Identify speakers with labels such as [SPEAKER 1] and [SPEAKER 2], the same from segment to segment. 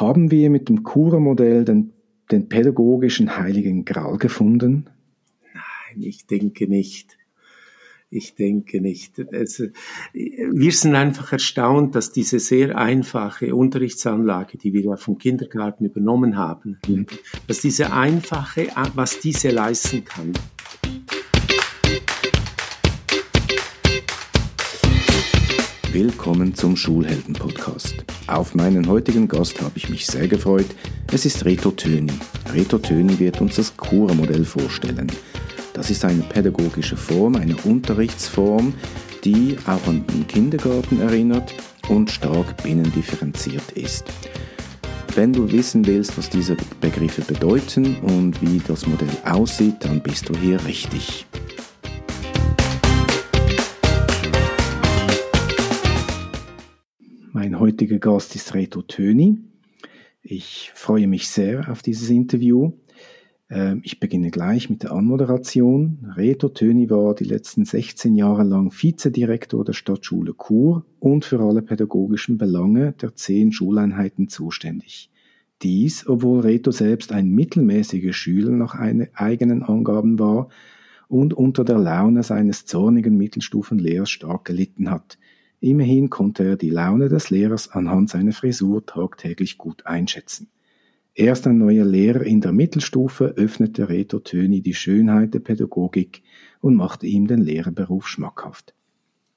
[SPEAKER 1] Haben wir mit dem Kura-Modell den, den pädagogischen Heiligen Gral gefunden?
[SPEAKER 2] Nein, ich denke nicht. Ich denke nicht. Es, wir sind einfach erstaunt, dass diese sehr einfache Unterrichtsanlage, die wir ja vom Kindergarten übernommen haben, mhm. dass diese einfache, was diese leisten kann.
[SPEAKER 1] Willkommen zum Schulhelden-Podcast. Auf meinen heutigen Gast habe ich mich sehr gefreut. Es ist Reto Töni. Reto Töni wird uns das Kura-Modell vorstellen. Das ist eine pädagogische Form, eine Unterrichtsform, die auch an den Kindergarten erinnert und stark binnendifferenziert ist. Wenn du wissen willst, was diese Begriffe bedeuten und wie das Modell aussieht, dann bist du hier richtig. Mein heutiger Gast ist Reto Töni. Ich freue mich sehr auf dieses Interview. Ähm, ich beginne gleich mit der Anmoderation. Reto Töni war die letzten 16 Jahre lang Vizedirektor der Stadtschule Chur und für alle pädagogischen Belange der zehn Schuleinheiten zuständig. Dies, obwohl Reto selbst ein mittelmäßiger Schüler nach eigenen Angaben war und unter der Laune seines zornigen Mittelstufenlehrers stark gelitten hat – Immerhin konnte er die Laune des Lehrers anhand seiner Frisur tagtäglich gut einschätzen. Erst ein neuer Lehrer in der Mittelstufe öffnete Reto Töni die Schönheit der Pädagogik und machte ihm den Lehrerberuf schmackhaft.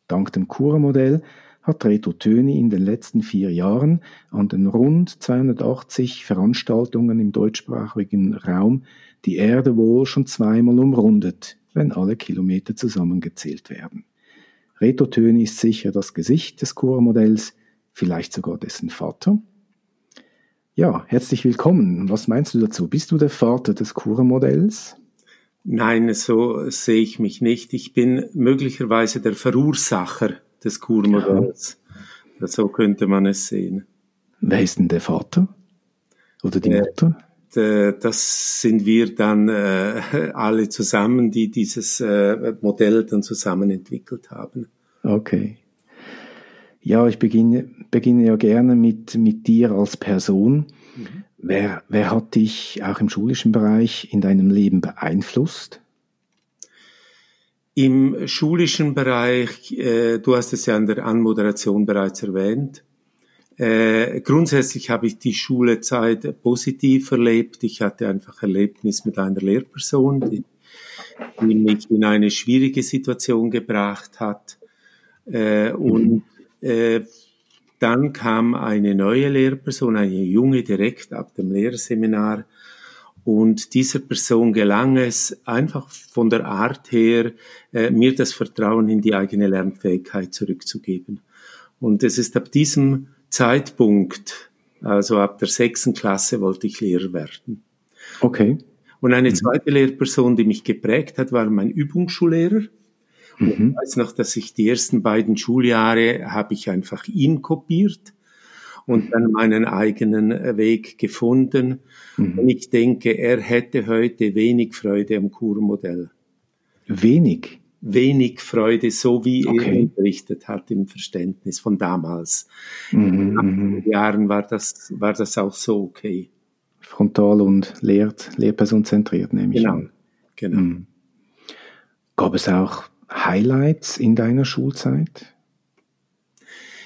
[SPEAKER 1] Dank dem Kurmodell hat Reto Töni in den letzten vier Jahren an den rund 280 Veranstaltungen im deutschsprachigen Raum die Erde wohl schon zweimal umrundet, wenn alle Kilometer zusammengezählt werden. Reto Töni ist sicher das Gesicht des Chormodells, vielleicht sogar dessen Vater. Ja, herzlich willkommen. Was meinst du dazu? Bist du der Vater des Chormodells?
[SPEAKER 2] Nein, so sehe ich mich nicht. Ich bin möglicherweise der Verursacher des Kurmodells. Ja. So könnte man es sehen.
[SPEAKER 1] Wer ist denn der Vater? Oder die äh, Mutter?
[SPEAKER 2] Das sind wir dann äh, alle zusammen, die dieses äh, Modell dann zusammen entwickelt haben.
[SPEAKER 1] Okay. Ja, ich beginne, beginne ja gerne mit, mit dir als Person. Mhm. Wer, wer hat dich auch im schulischen Bereich in deinem Leben beeinflusst?
[SPEAKER 2] Im schulischen Bereich, äh, du hast es ja in der Anmoderation bereits erwähnt, äh, grundsätzlich habe ich die Schulezeit positiv erlebt. Ich hatte einfach Erlebnis mit einer Lehrperson, die, die mich in eine schwierige Situation gebracht hat. Äh, und äh, dann kam eine neue Lehrperson, eine junge direkt ab dem Lehrseminar. Und dieser Person gelang es einfach von der Art her, äh, mir das Vertrauen in die eigene Lernfähigkeit zurückzugeben. Und es ist ab diesem Zeitpunkt, also ab der sechsten Klasse, wollte ich Lehrer werden.
[SPEAKER 1] Okay.
[SPEAKER 2] Und eine mhm. zweite Lehrperson, die mich geprägt hat, war mein Übungsschullehrer. Mhm. Ich weiß noch, dass ich die ersten beiden Schuljahre habe ich einfach ihn kopiert und dann meinen eigenen Weg gefunden. Mhm. Und ich denke, er hätte heute wenig Freude am Kurmodell.
[SPEAKER 1] Wenig?
[SPEAKER 2] Wenig Freude, so wie okay. er unterrichtet hat im Verständnis von damals. Mhm. Mhm. Jahren war das, war das auch so okay.
[SPEAKER 1] Frontal und lehrt, Lehrperson zentriert, nehme ich
[SPEAKER 2] genau.
[SPEAKER 1] an.
[SPEAKER 2] Genau. Mhm.
[SPEAKER 1] Gab es auch Highlights in deiner Schulzeit?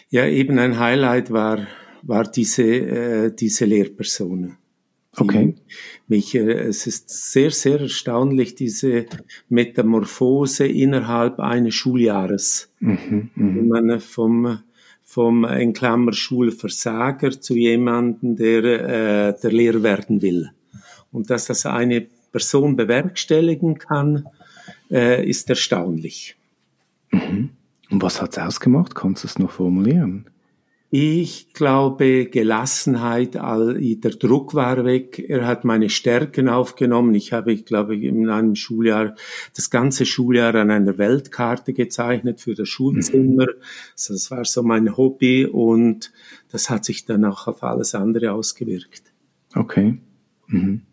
[SPEAKER 2] Ja, eben ein Highlight war, war diese, äh, diese Lehrperson.
[SPEAKER 1] Okay.
[SPEAKER 2] Mich, äh, es ist sehr, sehr erstaunlich, diese Metamorphose innerhalb eines Schuljahres. Mhm, mh. Wenn man vom, vom in Klammer Schulversager zu jemandem, der, äh, der Lehrer werden will. Und dass das eine Person bewerkstelligen kann, äh, ist erstaunlich.
[SPEAKER 1] Mhm. Und was hat's ausgemacht? Kannst du es noch formulieren?
[SPEAKER 2] Ich glaube, Gelassenheit, all, der Druck war weg. Er hat meine Stärken aufgenommen. Ich habe, ich glaube, in einem Schuljahr, das ganze Schuljahr an einer Weltkarte gezeichnet für das Schulzimmer. Also das war so mein Hobby und das hat sich dann auch auf alles andere ausgewirkt.
[SPEAKER 1] Okay. Mhm.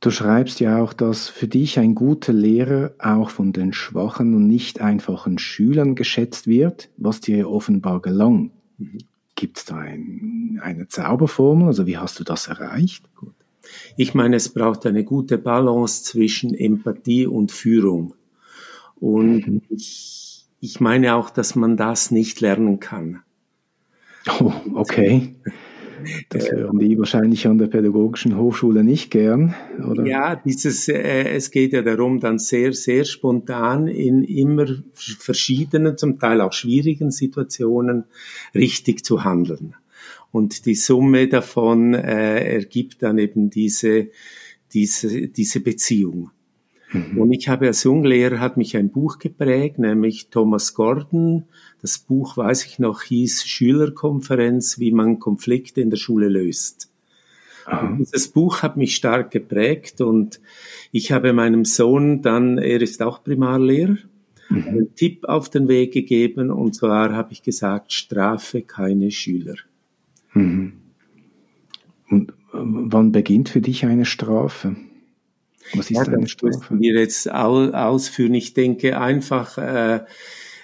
[SPEAKER 1] Du schreibst ja auch, dass für dich ein guter Lehrer auch von den schwachen und nicht einfachen Schülern geschätzt wird, was dir offenbar gelang. Mhm. Gibt es da ein, eine Zauberformel? Also wie hast du das erreicht? Gut.
[SPEAKER 2] Ich meine, es braucht eine gute Balance zwischen Empathie und Führung. Und mhm. ich, ich meine auch, dass man das nicht lernen kann.
[SPEAKER 1] Oh, okay. Das hören die wahrscheinlich an der Pädagogischen Hochschule nicht gern, oder?
[SPEAKER 2] Ja, dieses, äh, es geht ja darum, dann sehr, sehr spontan in immer verschiedenen, zum Teil auch schwierigen Situationen richtig zu handeln. Und die Summe davon äh, ergibt dann eben diese, diese, diese Beziehung. Mhm. Und ich habe als Junglehrer hat mich ein Buch geprägt, nämlich Thomas Gordon. Das Buch, weiß ich noch, hieß Schülerkonferenz, wie man Konflikte in der Schule löst. Dieses Buch hat mich stark geprägt und ich habe meinem Sohn dann, er ist auch Primarlehrer, mhm. einen Tipp auf den Weg gegeben und zwar habe ich gesagt, strafe keine Schüler. Mhm.
[SPEAKER 1] Und ähm, wann beginnt für dich eine Strafe?
[SPEAKER 2] Was ist ja, eine Strafe? Wir jetzt ausführen. Ich denke einfach, äh,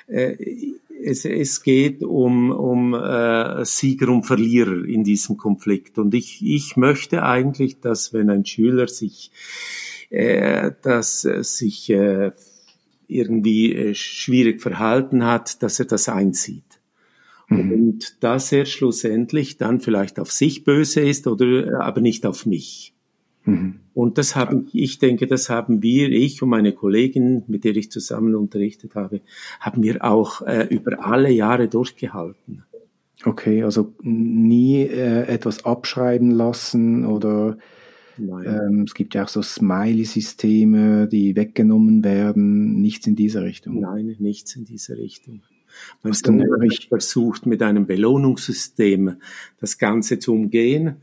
[SPEAKER 2] äh, es, es geht um, um äh, Sieger und Verlierer in diesem Konflikt. Und ich, ich möchte eigentlich, dass wenn ein Schüler sich, äh, dass sich äh, irgendwie äh, schwierig verhalten hat, dass er das einsieht. Mhm. Und dass er schlussendlich dann vielleicht auf sich böse ist oder äh, aber nicht auf mich. Mhm. Und das haben, ich denke, das haben wir, ich und meine Kollegin, mit der ich zusammen unterrichtet habe, haben wir auch äh, über alle Jahre durchgehalten.
[SPEAKER 1] Okay, also nie äh, etwas abschreiben lassen oder ähm, es gibt ja auch so Smiley-Systeme, die weggenommen werden, nichts in dieser Richtung.
[SPEAKER 2] Nein, nichts in dieser Richtung. Man hat versucht, mit einem Belohnungssystem das Ganze zu umgehen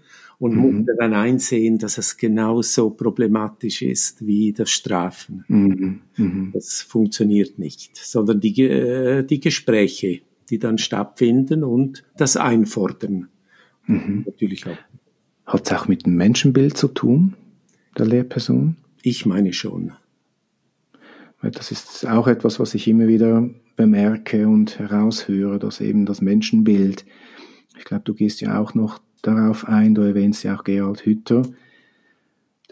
[SPEAKER 2] und mhm. musste dann einsehen, dass es genauso problematisch ist wie das Strafen. Mhm. Mhm. Das funktioniert nicht, sondern die, äh, die Gespräche, die dann stattfinden und das Einfordern.
[SPEAKER 1] Mhm. Natürlich auch. Hat es auch mit dem Menschenbild zu tun, der Lehrperson?
[SPEAKER 2] Ich meine schon.
[SPEAKER 1] Das ist auch etwas, was ich immer wieder bemerke und heraushöre, dass eben das Menschenbild, ich glaube, du gehst ja auch noch darauf ein. Du erwähnst ja auch Gerald Hütter.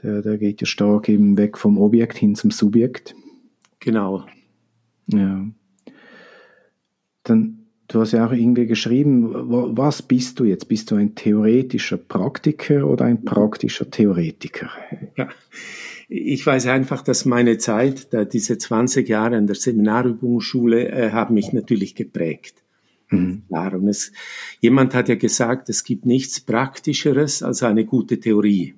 [SPEAKER 1] Der, der geht ja stark eben weg vom Objekt hin zum Subjekt.
[SPEAKER 2] Genau.
[SPEAKER 1] Ja. Dann, du hast ja auch irgendwie geschrieben, was bist du jetzt? Bist du ein theoretischer Praktiker oder ein praktischer Theoretiker?
[SPEAKER 2] Ja. Ich weiß einfach, dass meine Zeit, diese 20 Jahre in der Seminarübungsschule, äh, haben mich natürlich geprägt. Mhm. Klar. Und es, jemand hat ja gesagt, es gibt nichts Praktischeres als eine gute Theorie.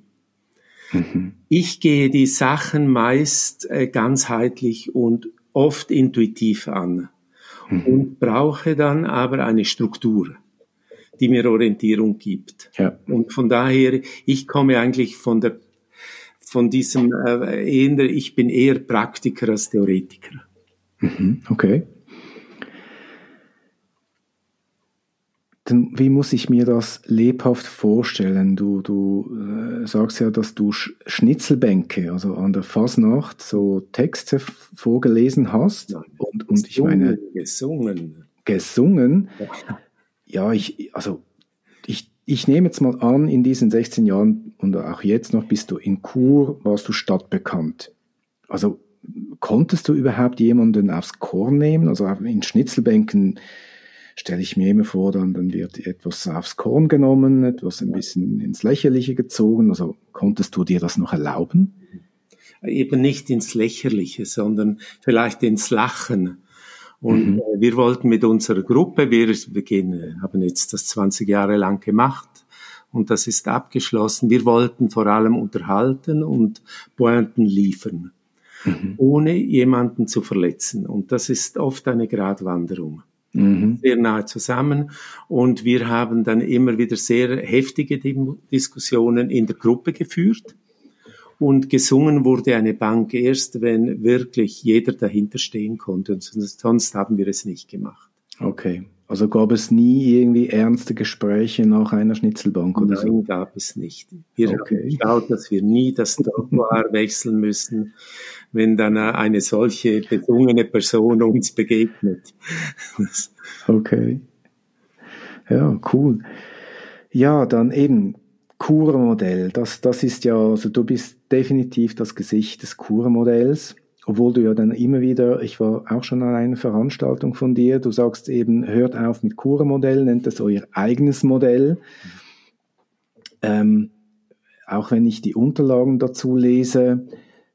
[SPEAKER 2] Mhm. Ich gehe die Sachen meist äh, ganzheitlich und oft intuitiv an mhm. und brauche dann aber eine Struktur, die mir Orientierung gibt. Ja. Und von daher, ich komme eigentlich von der von diesem äh, eher, ich bin eher Praktiker als Theoretiker.
[SPEAKER 1] Mhm. Okay. Dann, wie muss ich mir das lebhaft vorstellen? Du, du äh, sagst ja, dass du Schnitzelbänke, also an der Fasnacht, so Texte vorgelesen hast.
[SPEAKER 2] Nein, und, und ich meine. Gesungen.
[SPEAKER 1] Gesungen. Ja, ich, also ich, ich nehme jetzt mal an, in diesen 16 Jahren und auch jetzt noch bist du in Chur, warst du stadtbekannt. Also konntest du überhaupt jemanden aufs Korn nehmen? Also in Schnitzelbänken stelle ich mir immer vor, dann, dann wird etwas aufs Korn genommen, etwas ein bisschen ins Lächerliche gezogen. Also konntest du dir das noch erlauben?
[SPEAKER 2] Eben nicht ins Lächerliche, sondern vielleicht ins Lachen. Und mhm. Äh, wir wollten mit unserer Gruppe, wir, wir gehen, haben jetzt das 20 Jahre lang gemacht und das ist abgeschlossen. Wir wollten vor allem unterhalten und Pointen liefern, mhm. ohne jemanden zu verletzen. Und das ist oft eine Gratwanderung mhm. sehr nahe zusammen. Und wir haben dann immer wieder sehr heftige Diskussionen in der Gruppe geführt. Und gesungen wurde eine Bank erst, wenn wirklich jeder dahinter stehen konnte. Und sonst haben wir es nicht gemacht.
[SPEAKER 1] Okay. Also gab es nie irgendwie ernste Gespräche nach einer Schnitzelbank oder
[SPEAKER 2] Nein, so? gab es nicht. Wir okay. haben geschaut, dass wir nie das Trottoir wechseln müssen, wenn dann eine solche besungene Person uns begegnet.
[SPEAKER 1] okay. Ja, cool. Ja, dann eben Kurmodell. Das, das ist ja, also du bist definitiv das Gesicht des Kurmodells. Obwohl du ja dann immer wieder, ich war auch schon an einer Veranstaltung von dir, du sagst eben, hört auf mit Kurmodell, nennt das euer eigenes Modell. Ähm, auch wenn ich die Unterlagen dazu lese,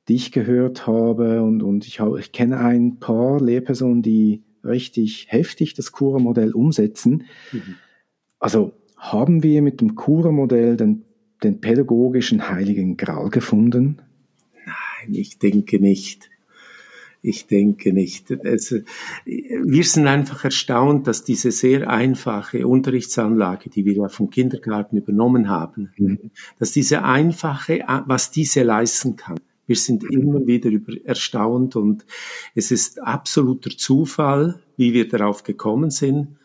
[SPEAKER 1] die ich gehört habe und, und ich, habe, ich kenne ein paar Lehrpersonen, die richtig heftig das Kura-Modell umsetzen. Mhm. Also haben wir mit dem Kura-Modell den, den pädagogischen Heiligen Gral gefunden?
[SPEAKER 2] Nein, ich denke nicht. Ich denke nicht. Also, wir sind einfach erstaunt, dass diese sehr einfache Unterrichtsanlage, die wir ja vom Kindergarten übernommen haben, mhm. dass diese einfache, was diese leisten kann. Wir sind immer wieder über erstaunt und es ist absoluter Zufall, wie wir darauf gekommen sind.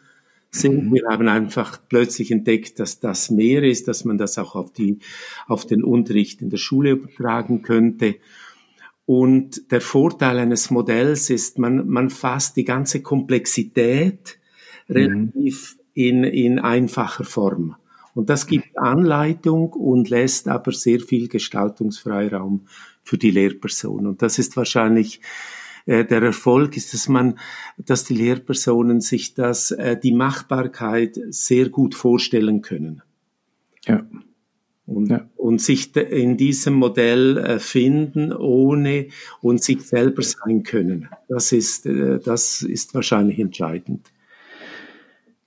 [SPEAKER 2] sind. Mhm. Wir haben einfach plötzlich entdeckt, dass das mehr ist, dass man das auch auf die, auf den Unterricht in der Schule übertragen könnte. Und der Vorteil eines Modells ist, man, man fasst die ganze Komplexität mhm. relativ in, in einfacher Form. Und das gibt Anleitung und lässt aber sehr viel Gestaltungsfreiraum für die Lehrperson. Und das ist wahrscheinlich äh, der Erfolg, ist, dass man, dass die Lehrpersonen sich das, äh, die Machbarkeit sehr gut vorstellen können. Ja. Und, ja. und sich in diesem Modell äh, finden, ohne und sich selber sein können. Das ist, äh, das ist wahrscheinlich entscheidend.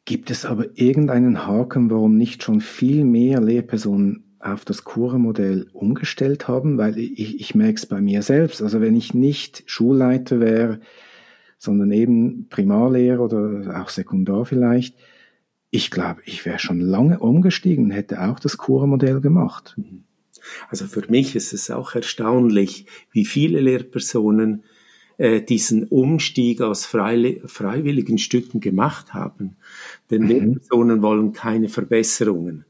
[SPEAKER 1] Gibt es aber irgendeinen Haken, warum nicht schon viel mehr Lehrpersonen auf das Kuremodell umgestellt haben, weil ich, ich merke es bei mir selbst. Also wenn ich nicht Schulleiter wäre, sondern eben Primarlehrer oder auch Sekundar vielleicht, ich glaube, ich wäre schon lange umgestiegen, hätte auch das Kuremodell gemacht. Mhm.
[SPEAKER 2] Also für mich ist es auch erstaunlich, wie viele Lehrpersonen äh, diesen Umstieg aus frei, freiwilligen Stücken gemacht haben. Denn mhm. Lehrpersonen wollen keine Verbesserungen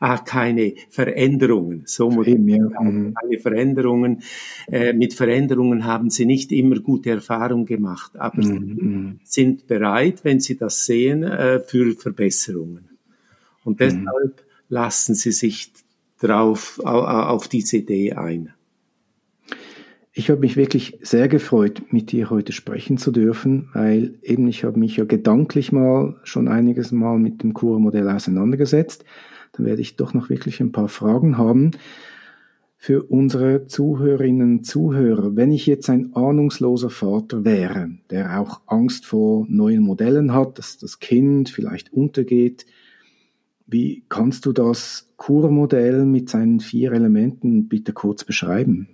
[SPEAKER 2] ah, keine Veränderungen. So muss ja. Mhm. keine Veränderungen. Äh, mit Veränderungen haben sie nicht immer gute Erfahrungen gemacht, aber mhm. sie mhm. sind bereit, wenn sie das sehen, äh, für Verbesserungen. Und mhm. deshalb mhm. lassen sie sich drauf, auf diese Idee ein.
[SPEAKER 1] Ich habe mich wirklich sehr gefreut, mit dir heute sprechen zu dürfen, weil eben ich habe mich ja gedanklich mal schon einiges Mal mit dem Kurmodell auseinandergesetzt dann werde ich doch noch wirklich ein paar Fragen haben für unsere Zuhörerinnen und Zuhörer. Wenn ich jetzt ein ahnungsloser Vater wäre, der auch Angst vor neuen Modellen hat, dass das Kind vielleicht untergeht, wie kannst du das Kurmodell mit seinen vier Elementen bitte kurz beschreiben?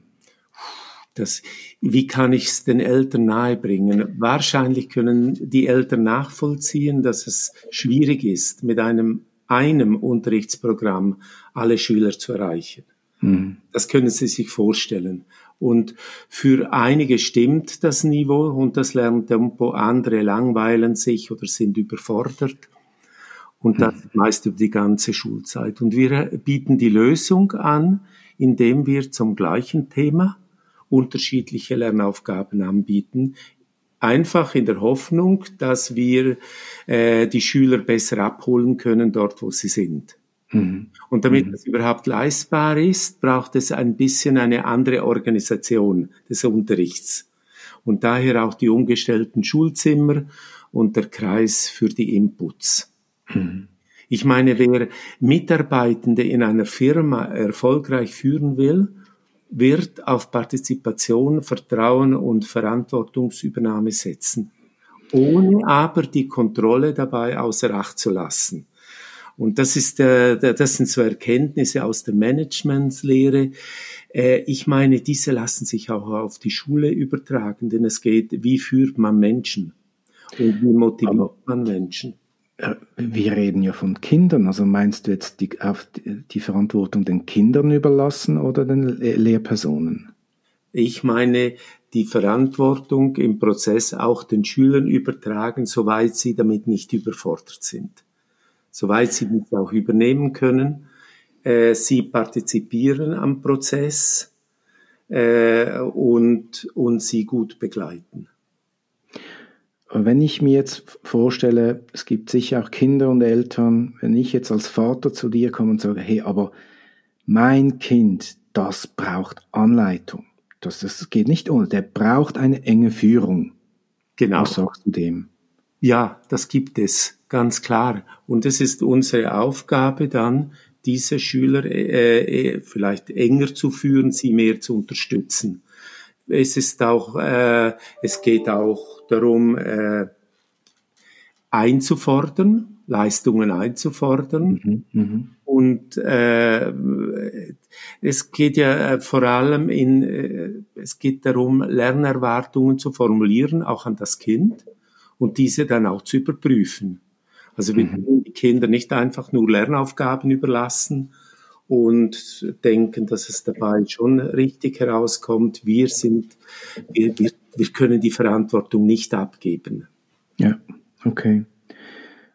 [SPEAKER 2] Das, wie kann ich es den Eltern nahebringen? Wahrscheinlich können die Eltern nachvollziehen, dass es schwierig ist, mit einem einem Unterrichtsprogramm alle Schüler zu erreichen. Mhm. Das können Sie sich vorstellen. Und für einige stimmt das Niveau und das Lerntempo, andere langweilen sich oder sind überfordert. Und das mhm. meist über die ganze Schulzeit. Und wir bieten die Lösung an, indem wir zum gleichen Thema unterschiedliche Lernaufgaben anbieten, einfach in der Hoffnung, dass wir äh, die Schüler besser abholen können dort, wo sie sind. Mhm. Und damit mhm. das überhaupt leistbar ist, braucht es ein bisschen eine andere Organisation des Unterrichts. Und daher auch die umgestellten Schulzimmer und der Kreis für die Inputs. Mhm. Ich meine, wer Mitarbeitende in einer Firma erfolgreich führen will, wird auf Partizipation, Vertrauen und Verantwortungsübernahme setzen, ohne aber die Kontrolle dabei außer Acht zu lassen. Und das ist, äh, das sind so Erkenntnisse aus der Managementslehre. Äh, ich meine, diese lassen sich auch auf die Schule übertragen, denn es geht, wie führt man Menschen und wie motiviert aber, man Menschen.
[SPEAKER 1] Wir reden ja von Kindern, also meinst du jetzt die, die Verantwortung den Kindern überlassen oder den Lehrpersonen?
[SPEAKER 2] Ich meine, die Verantwortung im Prozess auch den Schülern übertragen, soweit sie damit nicht überfordert sind. Soweit sie das auch übernehmen können. Äh, sie partizipieren am Prozess äh, und, und sie gut begleiten.
[SPEAKER 1] Wenn ich mir jetzt vorstelle, es gibt sicher auch Kinder und Eltern, wenn ich jetzt als Vater zu dir komme und sage, hey, aber mein Kind, das braucht Anleitung. Das, das geht nicht ohne. Der braucht eine enge Führung.
[SPEAKER 2] Genau.
[SPEAKER 1] Was sagst du dem?
[SPEAKER 2] Ja, das gibt es, ganz klar. Und es ist unsere Aufgabe dann, diese Schüler äh, äh, vielleicht enger zu führen, sie mehr zu unterstützen. Es ist auch, äh, es geht auch darum, äh, einzufordern, Leistungen einzufordern. Mhm, mh. Und äh, es geht ja äh, vor allem in, äh, es geht darum, Lernerwartungen zu formulieren, auch an das Kind und diese dann auch zu überprüfen. Also wir mhm. können die Kinder nicht einfach nur Lernaufgaben überlassen und denken, dass es dabei schon richtig herauskommt. Wir sind, wir, wir, wir können die Verantwortung nicht abgeben.
[SPEAKER 1] Ja, okay.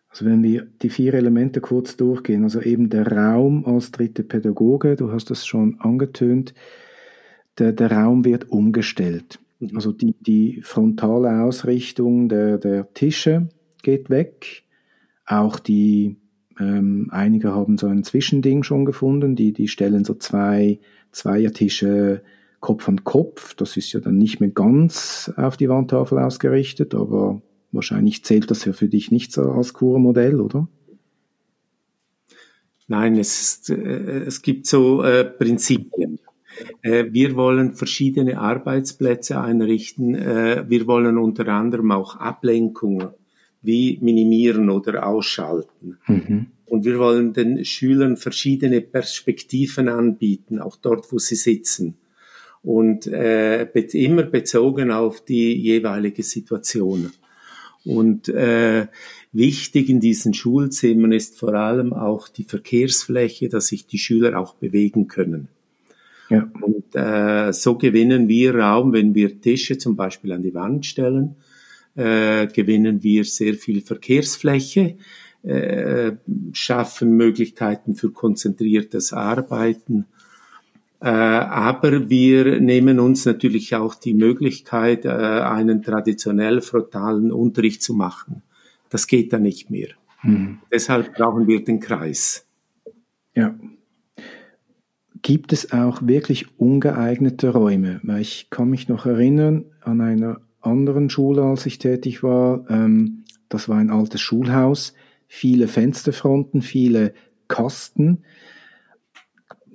[SPEAKER 1] Also wenn wir die vier Elemente kurz durchgehen, also eben der Raum als dritte Pädagoge, du hast das schon angetönt, der, der Raum wird umgestellt. Mhm. Also die, die frontale Ausrichtung der, der Tische geht weg. Auch die, ähm, einige haben so ein Zwischending schon gefunden, die, die stellen so zwei Zweiertische Kopf an Kopf. Das ist ja dann nicht mehr ganz auf die Wandtafel ausgerichtet, aber Wahrscheinlich zählt das ja für dich nicht so als Kurmodell, oder?
[SPEAKER 2] Nein, es, ist, äh, es gibt so äh, Prinzipien. Äh, wir wollen verschiedene Arbeitsplätze einrichten. Äh, wir wollen unter anderem auch Ablenkungen wie minimieren oder ausschalten. Mhm. Und wir wollen den Schülern verschiedene Perspektiven anbieten, auch dort, wo sie sitzen. Und äh, immer bezogen auf die jeweilige Situation. Und äh, wichtig in diesen Schulzimmern ist vor allem auch die Verkehrsfläche, dass sich die Schüler auch bewegen können. Ja. Und äh, so gewinnen wir Raum, wenn wir Tische zum Beispiel an die Wand stellen, äh, gewinnen wir sehr viel Verkehrsfläche, äh, schaffen Möglichkeiten für konzentriertes Arbeiten äh, aber wir nehmen uns natürlich auch die Möglichkeit, äh, einen traditionell frontalen Unterricht zu machen. Das geht dann nicht mehr. Hm. Deshalb brauchen wir den Kreis.
[SPEAKER 1] Ja. Gibt es auch wirklich ungeeignete Räume? Weil ich kann mich noch erinnern an einer anderen Schule, als ich tätig war. Ähm, das war ein altes Schulhaus, viele Fensterfronten, viele Kasten.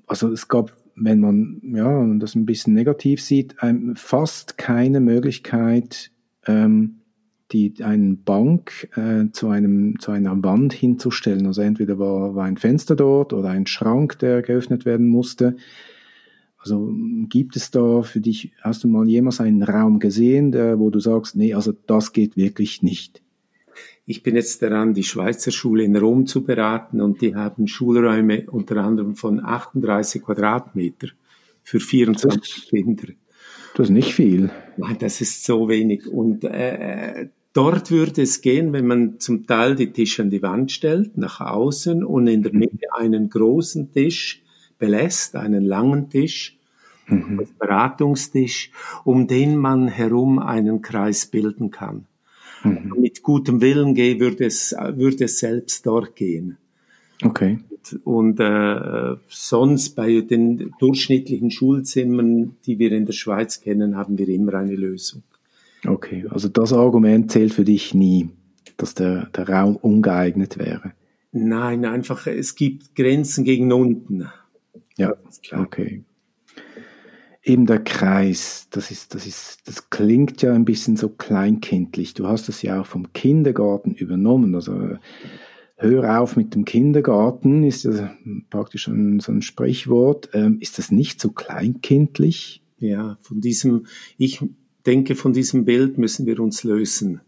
[SPEAKER 1] Also es gab wenn man ja, das ein bisschen negativ sieht, fast keine Möglichkeit, ähm, die, einen Bank äh, zu, einem, zu einer Wand hinzustellen. Also entweder war, war ein Fenster dort oder ein Schrank, der geöffnet werden musste. Also gibt es da für dich, hast du mal jemals einen Raum gesehen, der, wo du sagst, nee, also das geht wirklich nicht?
[SPEAKER 2] Ich bin jetzt daran, die Schweizer Schule in Rom zu beraten und die haben Schulräume unter anderem von 38 Quadratmeter für 24 das, Kinder.
[SPEAKER 1] Das ist nicht viel.
[SPEAKER 2] Nein, das ist so wenig. Und äh, dort würde es gehen, wenn man zum Teil die Tische an die Wand stellt, nach außen und in der mhm. Mitte einen großen Tisch belässt, einen langen Tisch, mhm. Beratungstisch, um den man herum einen Kreis bilden kann. Mhm. Mit gutem Willen gehe, würde es, würde es selbst dort gehen.
[SPEAKER 1] Okay.
[SPEAKER 2] Und äh, sonst bei den durchschnittlichen Schulzimmern, die wir in der Schweiz kennen, haben wir immer eine Lösung.
[SPEAKER 1] Okay, also das Argument zählt für dich nie, dass der, der Raum ungeeignet wäre.
[SPEAKER 2] Nein, einfach, es gibt Grenzen gegen unten.
[SPEAKER 1] Ja, okay eben der Kreis, das ist, das ist, das klingt ja ein bisschen so kleinkindlich. Du hast das ja auch vom Kindergarten übernommen. Also hör auf mit dem Kindergarten ist ja praktisch ein, so ein Sprichwort. Ähm, ist das nicht so kleinkindlich?
[SPEAKER 2] Ja, von diesem, ich denke, von diesem Bild müssen wir uns lösen.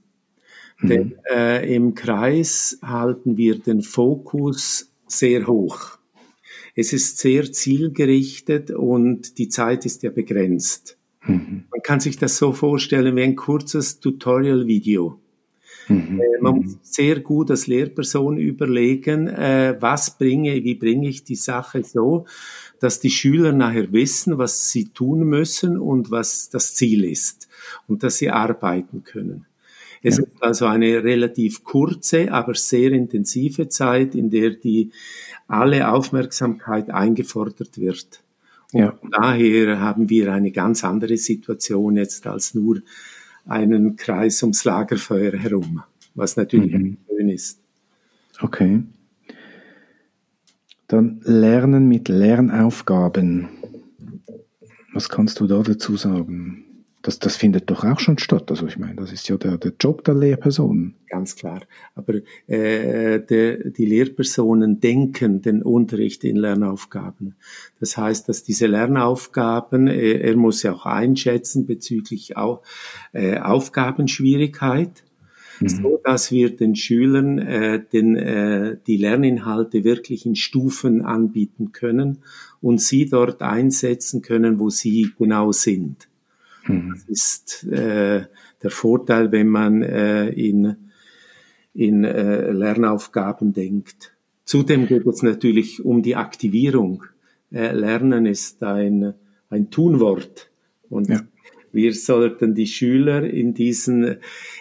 [SPEAKER 2] Mhm. Denn äh, im Kreis halten wir den Fokus sehr hoch. Es ist sehr zielgerichtet und die Zeit ist ja begrenzt. Mhm. Man kann sich das so vorstellen wie ein kurzes Tutorial-Video. Mhm. Äh, man muss sehr gut als Lehrperson überlegen, äh, was bringe, wie bringe ich die Sache so, dass die Schüler nachher wissen, was sie tun müssen und was das Ziel ist und dass sie arbeiten können. Es ja. ist also eine relativ kurze, aber sehr intensive Zeit, in der die alle Aufmerksamkeit eingefordert wird. Und ja. daher haben wir eine ganz andere Situation jetzt als nur einen Kreis ums Lagerfeuer herum, was natürlich mhm. schön ist.
[SPEAKER 1] Okay. Dann Lernen mit Lernaufgaben. Was kannst du da dazu sagen? Das, das findet doch auch schon statt. Also ich meine, das ist ja der, der Job der Lehrpersonen.
[SPEAKER 2] Ganz klar. Aber äh, der, die Lehrpersonen denken den Unterricht in Lernaufgaben. Das heißt, dass diese Lernaufgaben, äh, er muss ja auch einschätzen bezüglich auch, äh, Aufgabenschwierigkeit mhm. so dass wir den Schülern äh, den, äh, die Lerninhalte wirklich in Stufen anbieten können und sie dort einsetzen können, wo sie genau sind. Mhm. Das ist äh, der Vorteil, wenn man äh, in, in äh, Lernaufgaben denkt. Zudem geht es natürlich um die Aktivierung. Äh, Lernen ist ein, ein Tunwort. Und ja. Wir sollten die Schüler in diesen,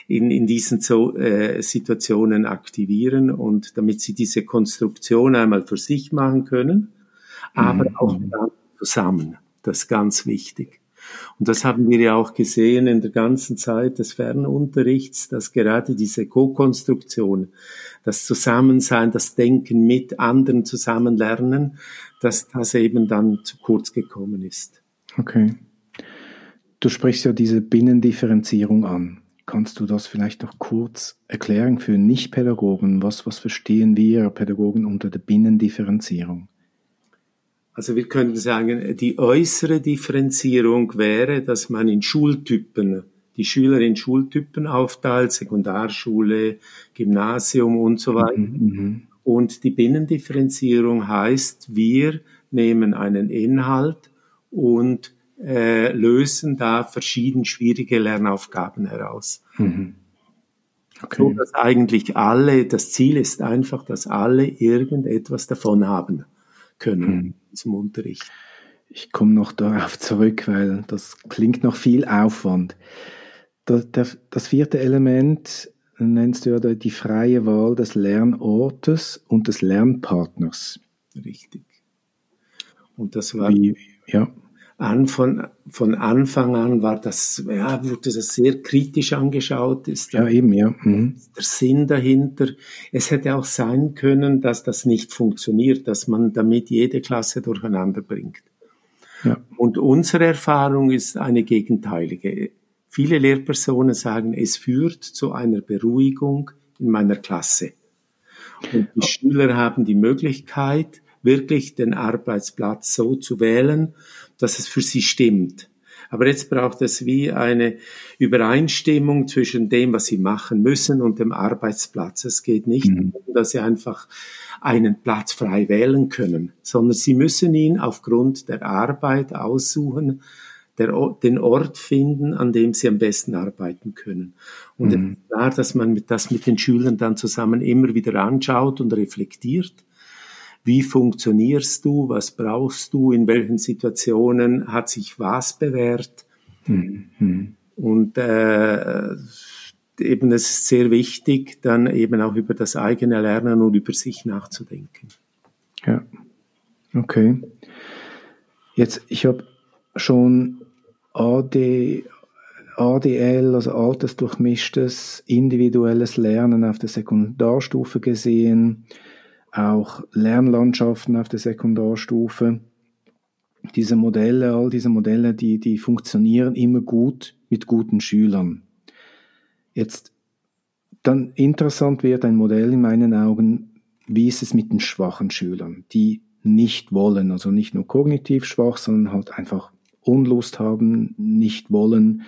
[SPEAKER 2] in, in diesen so, äh, Situationen aktivieren und damit sie diese Konstruktion einmal für sich machen können, aber mhm. auch zusammen. Das ist ganz wichtig. Und das haben wir ja auch gesehen in der ganzen Zeit des Fernunterrichts, dass gerade diese Co-Konstruktion, das Zusammensein, das Denken mit anderen zusammenlernen, dass das eben dann zu kurz gekommen ist.
[SPEAKER 1] Okay. Du sprichst ja diese Binnendifferenzierung an. Kannst du das vielleicht noch kurz erklären für Nichtpädagogen? Was, was verstehen wir Pädagogen unter der Binnendifferenzierung?
[SPEAKER 2] Also wir könnten sagen, die äußere Differenzierung wäre, dass man in Schultypen die Schüler in Schultypen aufteilt, Sekundarschule, Gymnasium und so weiter. Mhm, mhm. und die Binnendifferenzierung heißt, wir nehmen einen Inhalt und äh, lösen da verschieden schwierige Lernaufgaben heraus. Mhm. Okay. So dass eigentlich alle, das Ziel ist einfach, dass alle irgendetwas davon haben können mhm. diesem Unterricht.
[SPEAKER 1] Ich komme noch darauf zurück, weil das klingt noch viel Aufwand. Das, das vierte Element nennst du ja die freie Wahl des Lernortes und des Lernpartners.
[SPEAKER 2] Richtig. Und das war, Wie, ja an, von, von Anfang an war das, ja, wurde das sehr kritisch angeschaut. Ist
[SPEAKER 1] ja, eben, ja. Mhm.
[SPEAKER 2] Der Sinn dahinter. Es hätte auch sein können, dass das nicht funktioniert, dass man damit jede Klasse durcheinander bringt. Ja. Und unsere Erfahrung ist eine gegenteilige. Viele Lehrpersonen sagen, es führt zu einer Beruhigung in meiner Klasse. Und die Schüler haben die Möglichkeit, wirklich den Arbeitsplatz so zu wählen, dass es für sie stimmt. Aber jetzt braucht es wie eine Übereinstimmung zwischen dem, was sie machen müssen und dem Arbeitsplatz. Es geht nicht mhm. darum, dass sie einfach einen Platz frei wählen können, sondern sie müssen ihn aufgrund der Arbeit aussuchen, der, den Ort finden, an dem sie am besten arbeiten können. Und mhm. es ist klar, dass man das mit den Schülern dann zusammen immer wieder anschaut und reflektiert wie funktionierst du, was brauchst du, in welchen Situationen hat sich was bewährt. Mhm. Und äh, eben es ist sehr wichtig, dann eben auch über das eigene Lernen und über sich nachzudenken.
[SPEAKER 1] Ja, okay. Jetzt, ich habe schon AD, ADL, also altersdurchmischtes individuelles Lernen auf der Sekundarstufe gesehen auch Lernlandschaften auf der Sekundarstufe. Diese Modelle, all diese Modelle, die, die funktionieren immer gut mit guten Schülern. Jetzt dann interessant wird ein Modell in meinen Augen, wie ist es mit den schwachen Schülern, die nicht wollen, also nicht nur kognitiv schwach, sondern halt einfach Unlust haben, nicht wollen.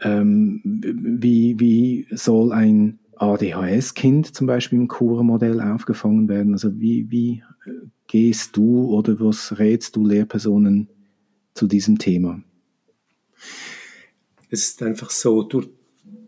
[SPEAKER 1] Ähm, wie, wie soll ein ADHS-Kind zum Beispiel im Kurmodell aufgefangen werden? Also wie, wie äh, gehst du oder was rätst du Lehrpersonen zu diesem Thema?
[SPEAKER 2] Es ist einfach so, durch,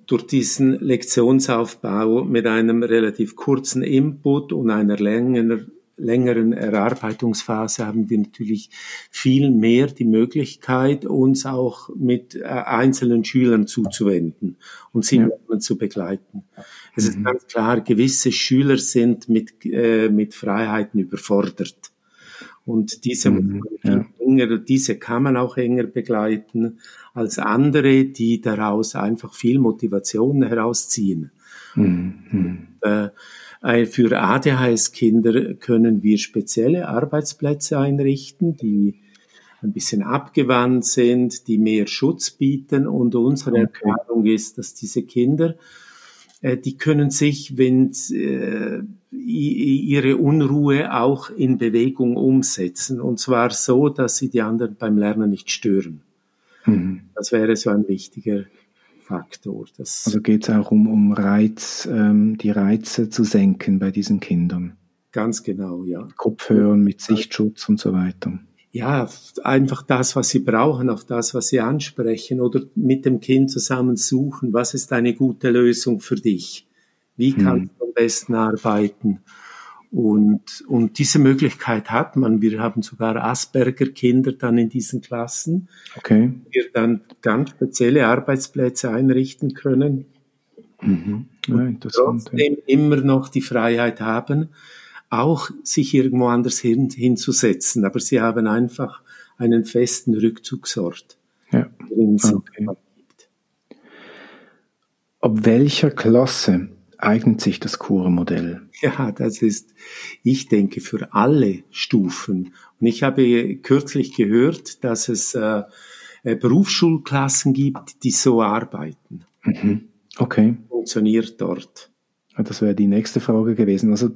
[SPEAKER 2] durch diesen Lektionsaufbau mit einem relativ kurzen Input und einer längeren, längeren Erarbeitungsphase haben wir natürlich viel mehr die Möglichkeit, uns auch mit äh, einzelnen Schülern zuzuwenden und sie ja. zu begleiten. Es mhm. ist ganz klar, gewisse Schüler sind mit, äh, mit Freiheiten überfordert. Und diese, mhm, ja. enger, diese kann man auch enger begleiten als andere, die daraus einfach viel Motivation herausziehen. Mhm. Und, äh, äh, für ADHS-Kinder können wir spezielle Arbeitsplätze einrichten, die ein bisschen abgewandt sind, die mehr Schutz bieten. Und unsere. Erfahrung ist, dass diese Kinder, äh, die können sich, wenn äh, ihre Unruhe auch in Bewegung umsetzen. Und zwar so, dass sie die anderen beim Lernen nicht stören. Mhm. Das wäre so ein wichtiger Faktor.
[SPEAKER 1] Das also geht es auch um, um Reiz, ähm, die Reize zu senken bei diesen Kindern.
[SPEAKER 2] Ganz genau, ja.
[SPEAKER 1] Kopfhören mit Sichtschutz und so weiter.
[SPEAKER 2] Ja, einfach das, was sie brauchen, auf das, was sie ansprechen oder mit dem Kind zusammen suchen. Was ist eine gute Lösung für dich? Wie kannst hm. du am besten arbeiten? Und, und diese Möglichkeit hat man. Wir haben sogar Asperger-Kinder dann in diesen Klassen, okay. wir dann ganz spezielle Arbeitsplätze einrichten können. Mhm. Ja, und trotzdem ja. immer noch die Freiheit haben, auch sich irgendwo anders hin, hinzusetzen. Aber sie haben einfach einen festen Rückzugsort. Ja. Okay.
[SPEAKER 1] Ab welcher Klasse eignet sich das Kurmodell?
[SPEAKER 2] Ja, das ist, ich denke, für alle Stufen. Und ich habe kürzlich gehört, dass es äh, äh Berufsschulklassen gibt, die so arbeiten.
[SPEAKER 1] Mhm. Okay.
[SPEAKER 2] Funktioniert dort.
[SPEAKER 1] Das wäre die nächste Frage gewesen. Also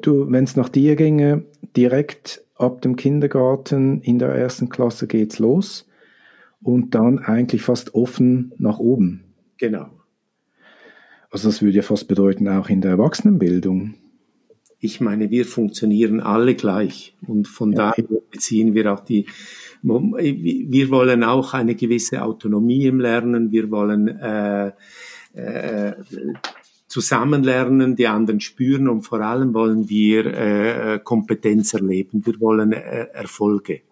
[SPEAKER 1] du, wenn es nach dir ginge, direkt ab dem Kindergarten in der ersten Klasse geht's los und dann eigentlich fast offen nach oben.
[SPEAKER 2] Genau.
[SPEAKER 1] Also das würde ja fast bedeuten, auch in der Erwachsenenbildung.
[SPEAKER 2] Ich meine, wir funktionieren alle gleich und von ja. daher beziehen wir auch die, wir wollen auch eine gewisse Autonomie im Lernen, wir wollen äh, äh, zusammen lernen, die anderen spüren und vor allem wollen wir äh, Kompetenz erleben, wir wollen äh, Erfolge.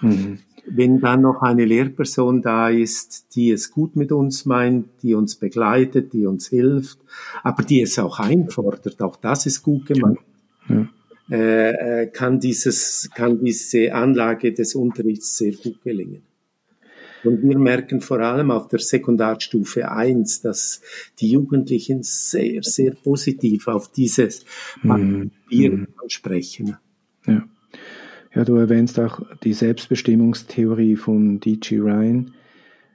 [SPEAKER 2] Mhm wenn dann noch eine Lehrperson da ist, die es gut mit uns meint, die uns begleitet, die uns hilft, aber die es auch einfordert, auch das ist gut gemacht, ja. äh, äh kann dieses, kann diese Anlage des Unterrichts sehr gut gelingen. Und wir merken vor allem auf der Sekundarstufe 1, dass die Jugendlichen sehr, sehr positiv auf dieses mhm. mhm. ansprechen.
[SPEAKER 1] Ja. Du erwähnst auch die Selbstbestimmungstheorie von D.G. Ryan,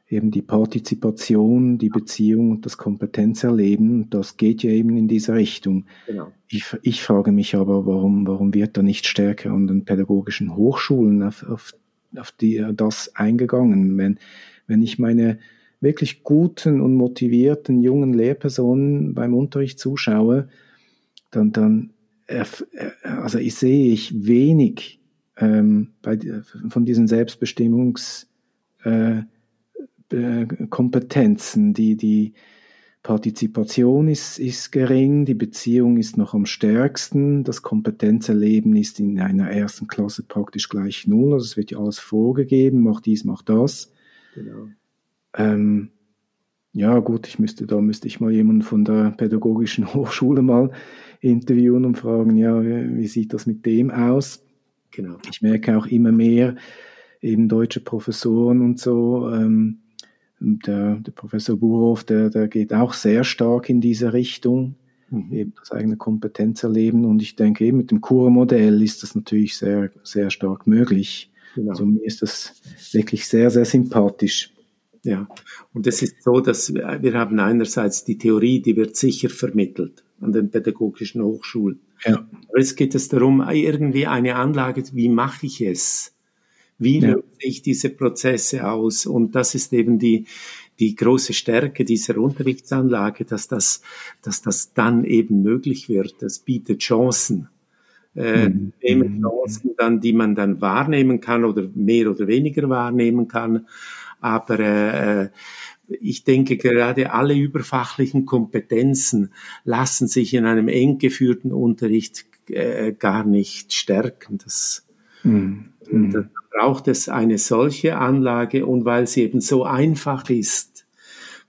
[SPEAKER 1] eben die Partizipation, die Beziehung und das Kompetenzerleben. Das geht ja eben in diese Richtung. Genau. Ich, ich frage mich aber, warum, warum wird da nicht stärker an den pädagogischen Hochschulen auf, auf, auf die, das eingegangen? Wenn, wenn ich meine wirklich guten und motivierten jungen Lehrpersonen beim Unterricht zuschaue, dann, dann also ich sehe ich wenig ähm, bei, von diesen Selbstbestimmungskompetenzen, äh, die, die Partizipation ist, ist gering, die Beziehung ist noch am stärksten, das Kompetenzerleben ist in einer ersten Klasse praktisch gleich null, also es wird ja alles vorgegeben, mach dies, mach das. Genau. Ähm, ja, gut, ich müsste, da müsste ich mal jemanden von der pädagogischen Hochschule mal interviewen und fragen, ja, wie, wie sieht das mit dem aus? Genau. Ich merke auch immer mehr eben deutsche Professoren und so. Ähm, der, der Professor Burhoff, der, der geht auch sehr stark in diese Richtung, mhm. eben das eigene Kompetenz erleben. Und ich denke, eben mit dem Kurmodell ist das natürlich sehr, sehr stark möglich. Genau. Also mir ist das wirklich sehr, sehr sympathisch.
[SPEAKER 2] Ja, und es ist so, dass wir haben einerseits die Theorie, die wird sicher vermittelt an den pädagogischen Hochschulen. Ja. Aber es geht es darum, irgendwie eine Anlage, wie mache ich es? Wie ja. löse ich diese Prozesse aus? Und das ist eben die, die große Stärke dieser Unterrichtsanlage, dass das, dass das dann eben möglich wird. Das bietet Chancen. Äh, mhm. mhm. Chancen dann, die man dann wahrnehmen kann oder mehr oder weniger wahrnehmen kann. Aber äh, ich denke, gerade alle überfachlichen Kompetenzen lassen sich in einem eng geführten Unterricht äh, gar nicht stärken. Das, mhm. da braucht es eine solche Anlage und weil sie eben so einfach ist,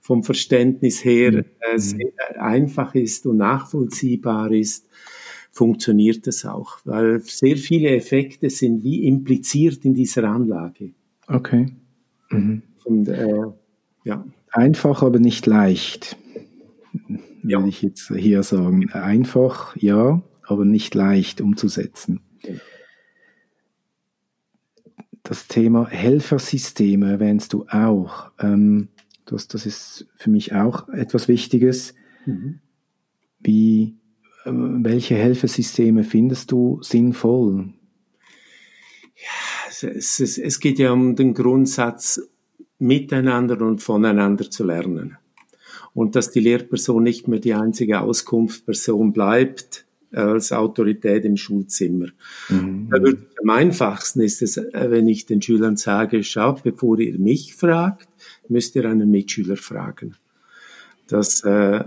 [SPEAKER 2] vom Verständnis her mhm. äh, sehr einfach ist und nachvollziehbar ist, funktioniert das auch, weil sehr viele Effekte sind wie impliziert in dieser Anlage.
[SPEAKER 1] Okay. Mhm.
[SPEAKER 2] Und, äh, ja.
[SPEAKER 1] Einfach, aber nicht leicht, ja. würde ich jetzt hier sagen. Einfach, ja, aber nicht leicht umzusetzen. Das Thema Helfersysteme erwähnst du auch. Ähm, das, das ist für mich auch etwas Wichtiges. Mhm. Wie ähm, welche Helfesysteme findest du sinnvoll?
[SPEAKER 2] Ja, es, es, es geht ja um den Grundsatz, miteinander und voneinander zu lernen. Und dass die Lehrperson nicht mehr die einzige Auskunftsperson bleibt als Autorität im Schulzimmer. Mhm. Am einfachsten ist es, wenn ich den Schülern sage, schaut, bevor ihr mich fragt, müsst ihr einen Mitschüler fragen. Das, äh,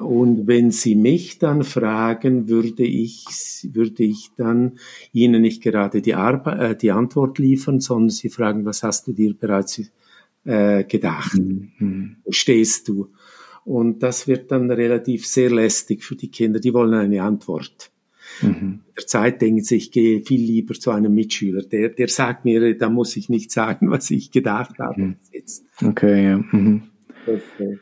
[SPEAKER 2] und wenn Sie mich dann fragen, würde ich, würde ich dann Ihnen nicht gerade die, Arbe äh, die Antwort liefern, sondern Sie fragen, was hast du dir bereits äh, gedacht? Mhm. Wo stehst du? Und das wird dann relativ sehr lästig für die Kinder. Die wollen eine Antwort. Mhm. Der Zeit denken sie, ich gehe viel lieber zu einem Mitschüler. Der, der sagt mir, da muss ich nicht sagen, was ich gedacht habe. Mhm.
[SPEAKER 1] Okay, ja. Mhm. Okay.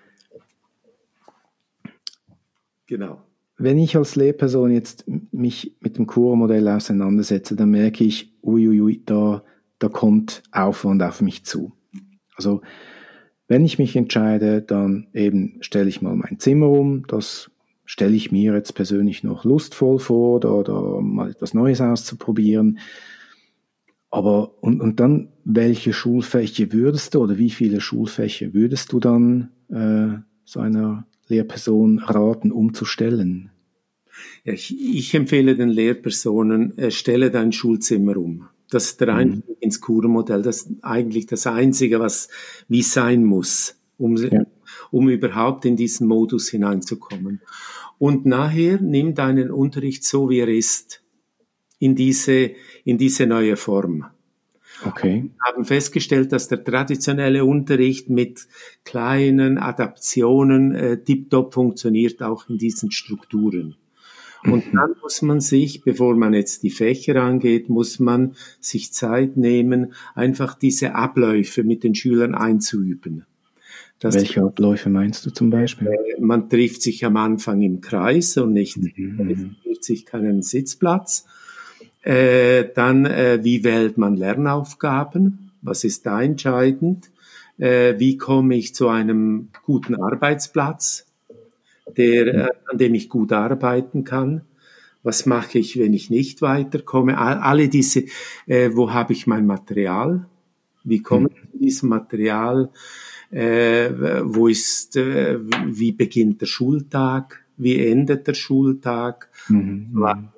[SPEAKER 2] Genau.
[SPEAKER 1] Wenn ich als Lehrperson jetzt mich mit dem Kurmodell auseinandersetze, dann merke ich, uiuiui, da, da kommt Aufwand auf mich zu. Also, wenn ich mich entscheide, dann eben stelle ich mal mein Zimmer um, das stelle ich mir jetzt persönlich noch lustvoll vor oder, oder mal etwas Neues auszuprobieren. Aber und, und dann, welche Schulfächer würdest du oder wie viele Schulfächer würdest du dann äh, so einer Lehrperson raten, umzustellen?
[SPEAKER 2] Ich, ich, empfehle den Lehrpersonen, äh, stelle dein Schulzimmer um. Das ist der mhm. Einstieg mhm. ins Kurmodell. Das ist eigentlich das Einzige, was wie sein muss, um, ja. um überhaupt in diesen Modus hineinzukommen. Und nachher nimm deinen Unterricht so, wie er ist, in diese, in diese neue Form.
[SPEAKER 1] Okay.
[SPEAKER 2] Wir haben festgestellt, dass der traditionelle Unterricht mit kleinen Adaptionen äh, tiptop funktioniert, auch in diesen Strukturen. Und mhm. dann muss man sich, bevor man jetzt die Fächer angeht, muss man sich Zeit nehmen, einfach diese Abläufe mit den Schülern einzuüben.
[SPEAKER 1] Das Welche Abläufe meinst du zum Beispiel?
[SPEAKER 2] Äh, man trifft sich am Anfang im Kreis und nicht, mhm. reserviert sich keinen Sitzplatz äh, dann, äh, wie wählt man Lernaufgaben? Was ist da entscheidend? Äh, wie komme ich zu einem guten Arbeitsplatz, der, äh, an dem ich gut arbeiten kann? Was mache ich, wenn ich nicht weiterkomme? Alle diese, äh, wo habe ich mein Material? Wie komme ich zu diesem Material? Äh, wo ist, wie beginnt der Schultag? Wie endet der Schultag? Mhm.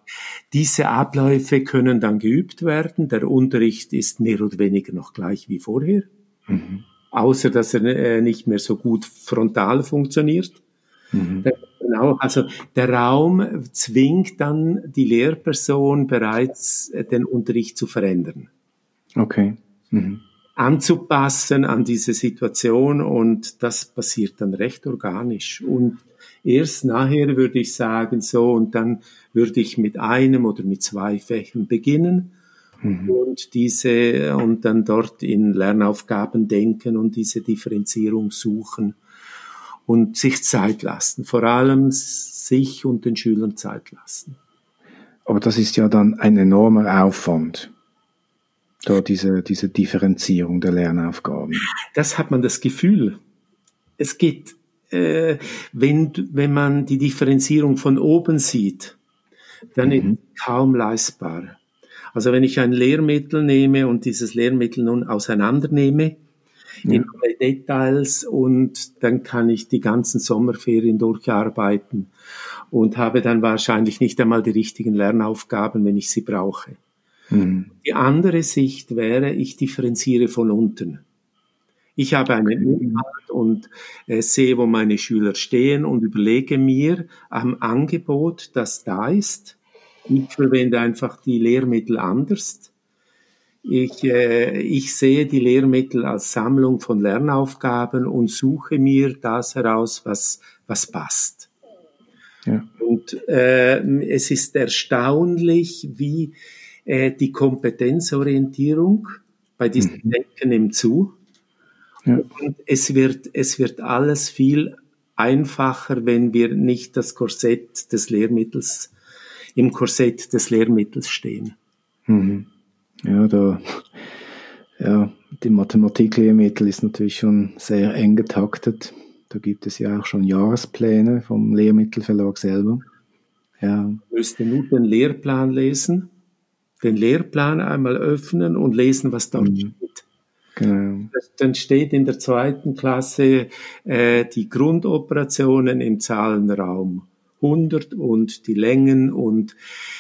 [SPEAKER 2] Diese Abläufe können dann geübt werden. Der Unterricht ist mehr oder weniger noch gleich wie vorher, mhm. außer dass er äh, nicht mehr so gut frontal funktioniert. Mhm. Genau, also der Raum zwingt dann die Lehrperson bereits, äh, den Unterricht zu verändern.
[SPEAKER 1] Okay. Mhm.
[SPEAKER 2] Anzupassen an diese Situation und das passiert dann recht organisch. Und Erst nachher würde ich sagen, so, und dann würde ich mit einem oder mit zwei Fächern beginnen mhm. und diese, und dann dort in Lernaufgaben denken und diese Differenzierung suchen und sich Zeit lassen. Vor allem sich und den Schülern Zeit lassen.
[SPEAKER 1] Aber das ist ja dann ein enormer Aufwand. Da diese, diese Differenzierung der Lernaufgaben.
[SPEAKER 2] Das hat man das Gefühl. Es geht äh, wenn, wenn man die Differenzierung von oben sieht, dann mhm. ist kaum leistbar. Also wenn ich ein Lehrmittel nehme und dieses Lehrmittel nun auseinandernehme, ja. in alle Details und dann kann ich die ganzen Sommerferien durcharbeiten und habe dann wahrscheinlich nicht einmal die richtigen Lernaufgaben, wenn ich sie brauche. Mhm. Die andere Sicht wäre, ich differenziere von unten. Ich habe einen Inhalt und äh, sehe, wo meine Schüler stehen und überlege mir am Angebot, das da ist, Ich verwende einfach die Lehrmittel anders. Ich, äh, ich sehe die Lehrmittel als Sammlung von Lernaufgaben und suche mir das heraus, was, was passt. Ja. Und äh, es ist erstaunlich, wie äh, die Kompetenzorientierung bei diesem mhm. Denken nimmt zu. Ja. Und es wird, es wird alles viel einfacher, wenn wir nicht das Korsett des Lehrmittels, im Korsett des Lehrmittels stehen.
[SPEAKER 1] Mhm. Ja, da, ja, die Mathematiklehrmittel ist natürlich schon sehr eng getaktet. Da gibt es ja auch schon Jahrespläne vom Lehrmittelverlag selber.
[SPEAKER 2] Ja. Du müsste nur den Lehrplan lesen, den Lehrplan einmal öffnen und lesen, was dort mhm. steht. Genau. Dann steht in der zweiten Klasse äh, die Grundoperationen im Zahlenraum 100 und die Längen und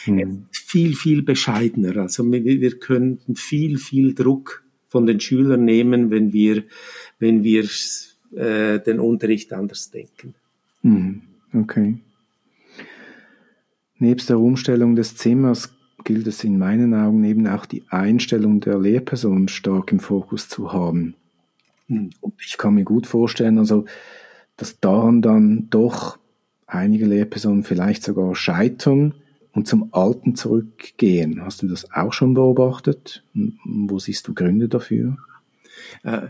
[SPEAKER 2] mhm. viel, viel bescheidener. Also wir, wir könnten viel, viel Druck von den Schülern nehmen, wenn wir, wenn wir äh, den Unterricht anders denken.
[SPEAKER 1] Mhm. Okay. Nebst der Umstellung des Zimmers gilt es in meinen Augen eben auch die Einstellung der Lehrperson stark im Fokus zu haben. Mhm. Und ich kann mir gut vorstellen, also, dass daran dann doch einige Lehrpersonen vielleicht sogar scheitern und zum Alten zurückgehen. Hast du das auch schon beobachtet? Wo siehst du Gründe dafür?
[SPEAKER 2] Äh,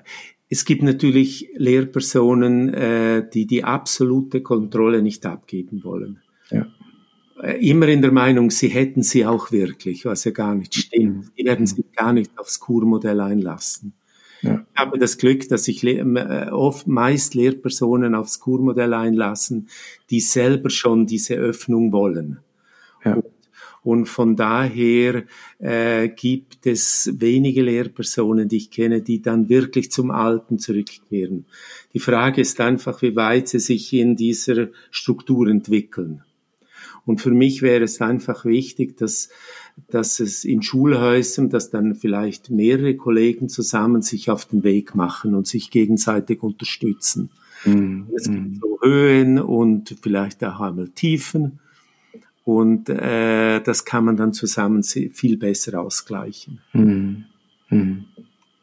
[SPEAKER 2] es gibt natürlich Lehrpersonen, äh, die die absolute Kontrolle nicht abgeben wollen. Äh, immer in der Meinung, sie hätten sie auch wirklich, was ja gar nicht stimmt. Mhm. Die werden sich gar nicht aufs Kurmodell einlassen. Ja. Ich habe das Glück, dass sich äh, oft meist Lehrpersonen aufs Kurmodell einlassen, die selber schon diese Öffnung wollen. Ja. Und und von daher äh, gibt es wenige Lehrpersonen, die ich kenne, die dann wirklich zum Alten zurückkehren. Die Frage ist einfach, wie weit sie sich in dieser Struktur entwickeln. Und für mich wäre es einfach wichtig, dass, dass es in Schulhäusern, dass dann vielleicht mehrere Kollegen zusammen sich auf den Weg machen und sich gegenseitig unterstützen. Mm, es gibt mm. so Höhen und vielleicht auch einmal Tiefen. Und äh, das kann man dann zusammen viel besser ausgleichen. Mm,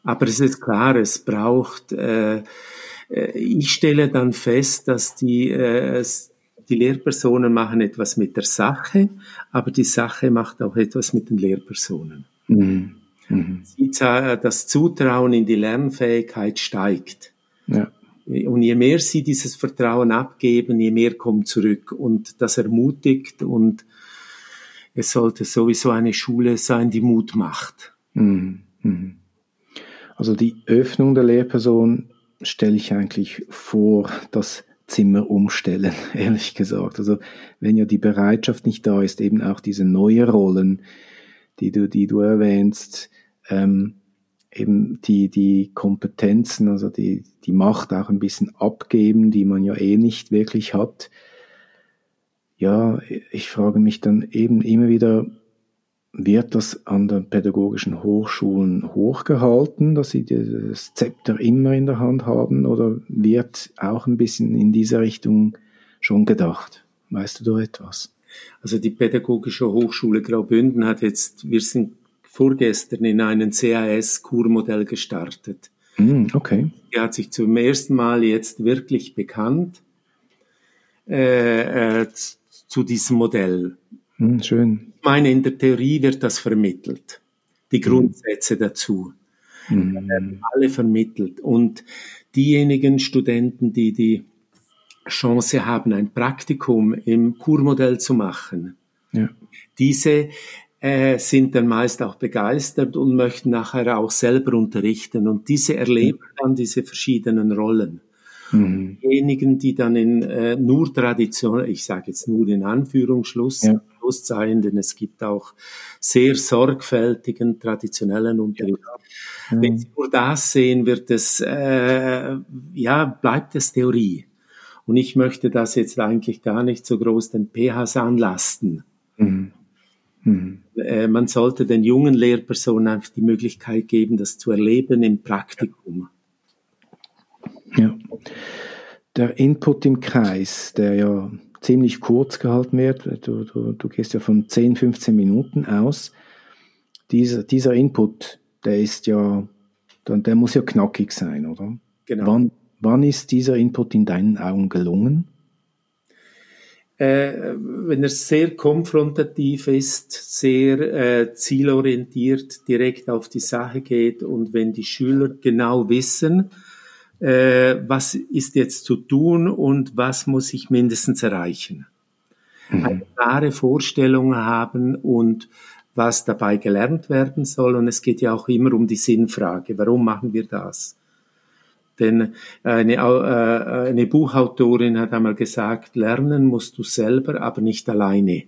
[SPEAKER 2] Aber es ist klar, es braucht, äh, äh, ich stelle dann fest, dass die, äh, die Lehrpersonen machen etwas mit der Sache, aber die Sache macht auch etwas mit den Lehrpersonen. Mhm. Mhm. Das Zutrauen in die Lernfähigkeit steigt. Ja. Und je mehr sie dieses Vertrauen abgeben, je mehr kommt zurück. Und das ermutigt und es sollte sowieso eine Schule sein, die Mut macht. Mhm.
[SPEAKER 1] mhm. Also die Öffnung der Lehrperson stelle ich eigentlich vor, dass Zimmer umstellen, ehrlich gesagt. Also wenn ja die Bereitschaft nicht da ist, eben auch diese neue Rollen, die du, die du erwähnst, ähm, eben die, die Kompetenzen, also die, die Macht auch ein bisschen abgeben, die man ja eh nicht wirklich hat. Ja, ich frage mich dann eben immer wieder, wird das an den pädagogischen Hochschulen hochgehalten, dass sie das Zepter immer in der Hand haben oder wird auch ein bisschen in diese Richtung schon gedacht? Weißt du da etwas?
[SPEAKER 2] Also die Pädagogische Hochschule Graubünden hat jetzt, wir sind vorgestern in einem CAS-Kurmodell gestartet.
[SPEAKER 1] Mm, okay.
[SPEAKER 2] Die hat sich zum ersten Mal jetzt wirklich bekannt äh, äh, zu diesem Modell.
[SPEAKER 1] Mm, schön.
[SPEAKER 2] Ich meine, in der Theorie wird das vermittelt. Die Grundsätze mm. dazu. Werden alle vermittelt. Und diejenigen Studenten, die die Chance haben, ein Praktikum im Kurmodell zu machen, ja. diese äh, sind dann meist auch begeistert und möchten nachher auch selber unterrichten. Und diese erleben dann diese verschiedenen Rollen. Mhm. Diejenigen, die dann in äh, nur Tradition, ich sage jetzt nur in Anführungsschluss, ja. Sein, denn es gibt auch sehr sorgfältigen traditionellen Unterricht. Ja. Wenn Sie nur das sehen, wird es, äh, ja, bleibt es Theorie. Und ich möchte das jetzt eigentlich gar nicht so groß den PHs anlasten. Mhm. Mhm. Äh, man sollte den jungen Lehrpersonen einfach die Möglichkeit geben, das zu erleben im Praktikum.
[SPEAKER 1] Ja. Der Input im Kreis, der ja ziemlich kurz gehalten wird. Du, du, du gehst ja von 10, 15 Minuten aus. Dieser, dieser Input, der ist ja, der muss ja knackig sein, oder? Genau. Wann, wann ist dieser Input in deinen Augen gelungen?
[SPEAKER 2] Äh, wenn er sehr konfrontativ ist, sehr äh, zielorientiert, direkt auf die Sache geht und wenn die Schüler genau wissen, äh, was ist jetzt zu tun und was muss ich mindestens erreichen. Mhm. Eine klare Vorstellung haben und was dabei gelernt werden soll. Und es geht ja auch immer um die Sinnfrage. Warum machen wir das? Denn eine, äh, eine Buchautorin hat einmal gesagt, lernen musst du selber, aber nicht alleine.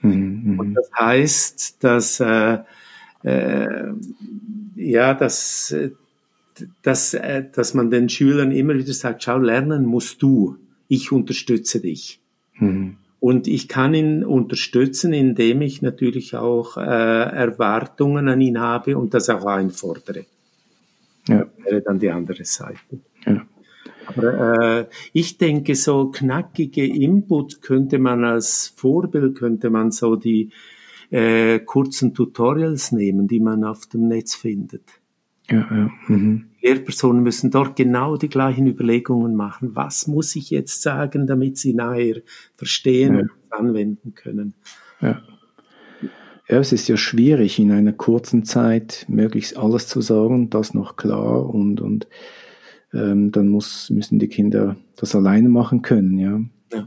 [SPEAKER 2] Mhm. mhm. Und das heißt, dass, äh, äh, ja, dass dass, äh, dass man den Schülern immer wieder sagt, schau, lernen musst du, ich unterstütze dich. Mhm. Und ich kann ihn unterstützen, indem ich natürlich auch äh, Erwartungen an ihn habe und das auch einfordere. Ja. Das wäre dann die andere Seite. Ja. Aber äh, ich denke, so knackige Input könnte man als Vorbild, könnte man so die äh, kurzen Tutorials nehmen, die man auf dem Netz findet. Ja, ja. Mhm. Lehrpersonen müssen dort genau die gleichen Überlegungen machen. Was muss ich jetzt sagen, damit sie nachher verstehen ja. und anwenden können?
[SPEAKER 1] Ja. ja, es ist ja schwierig, in einer kurzen Zeit möglichst alles zu sagen, das noch klar und, und ähm, dann muss, müssen die Kinder das alleine machen können, ja.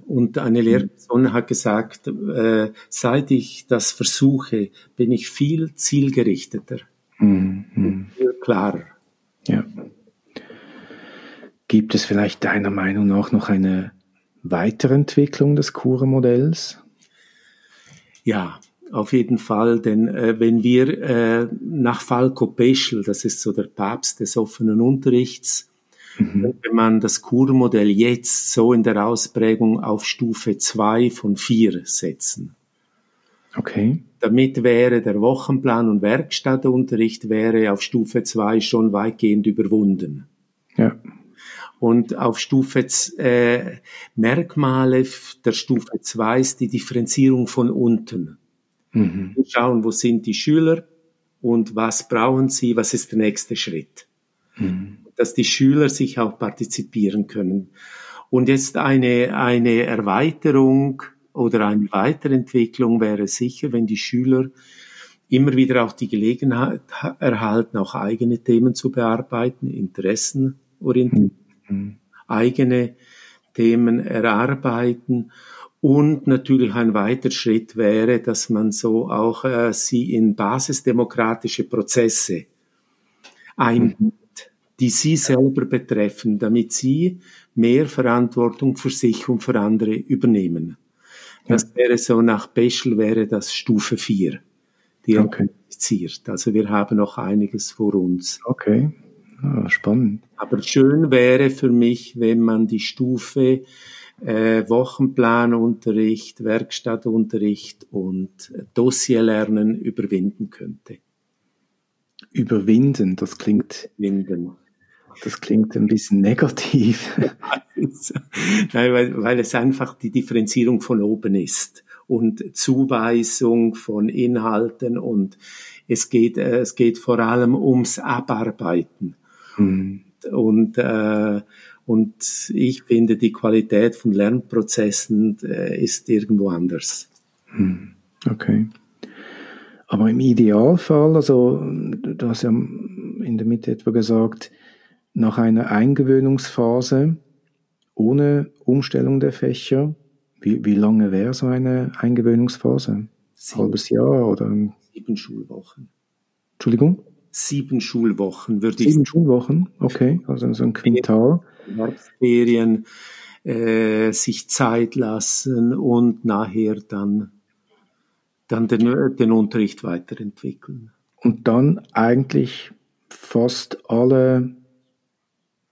[SPEAKER 2] Und eine Lehrperson hat gesagt, äh, seit ich das versuche, bin ich viel zielgerichteter. Mhm. Viel klarer.
[SPEAKER 1] Ja. Gibt es vielleicht deiner Meinung nach noch eine Weiterentwicklung des Kure-Modells?
[SPEAKER 2] Ja, auf jeden Fall, denn äh, wenn wir äh, nach Falco Peschel, das ist so der Papst des offenen Unterrichts, mhm. wenn man das Kurmodell jetzt so in der Ausprägung auf Stufe 2 von 4 setzen. Okay. Damit wäre der Wochenplan und Werkstattunterricht wäre auf Stufe 2 schon weitgehend überwunden. Ja. Und auf Stufe äh, Merkmale der Stufe 2 ist die Differenzierung von unten. Mhm. Wir schauen, wo sind die Schüler und was brauchen sie, was ist der nächste Schritt. Mhm. Dass die Schüler sich auch partizipieren können. Und jetzt eine, eine Erweiterung oder eine Weiterentwicklung wäre sicher, wenn die Schüler immer wieder auch die Gelegenheit erhalten, auch eigene Themen zu bearbeiten, interessenorientiert, mhm. eigene Themen erarbeiten und natürlich ein weiter Schritt wäre, dass man so auch äh, sie in basisdemokratische Prozesse einbindet, die sie selber betreffen, damit sie mehr Verantwortung für sich und für andere übernehmen. Das wäre so nach Peschel wäre das Stufe 4, die okay. Also wir haben noch einiges vor uns.
[SPEAKER 1] Okay, ah, spannend.
[SPEAKER 2] Aber schön wäre für mich, wenn man die Stufe äh, Wochenplanunterricht, Werkstattunterricht und Dossierlernen überwinden könnte.
[SPEAKER 1] Überwinden, das klingt. Überwinden. Das klingt ein bisschen negativ.
[SPEAKER 2] Nein, weil, weil es einfach die Differenzierung von oben ist und Zuweisung von Inhalten und es geht, äh, es geht vor allem ums Abarbeiten. Mhm. Und, äh, und ich finde, die Qualität von Lernprozessen äh, ist irgendwo anders.
[SPEAKER 1] Mhm. Okay. Aber im Idealfall, also du hast ja in der Mitte etwa gesagt, nach einer Eingewöhnungsphase ohne Umstellung der Fächer, wie, wie lange wäre so eine Eingewöhnungsphase? Sieben, Halbes Jahr oder?
[SPEAKER 2] Sieben Schulwochen.
[SPEAKER 1] Entschuldigung?
[SPEAKER 2] Sieben Schulwochen würde
[SPEAKER 1] ich Sieben Schulwochen, okay, also so ein Quintal.
[SPEAKER 2] Herbstferien äh, sich Zeit lassen und nachher dann, dann den, den Unterricht weiterentwickeln.
[SPEAKER 1] Und dann eigentlich fast alle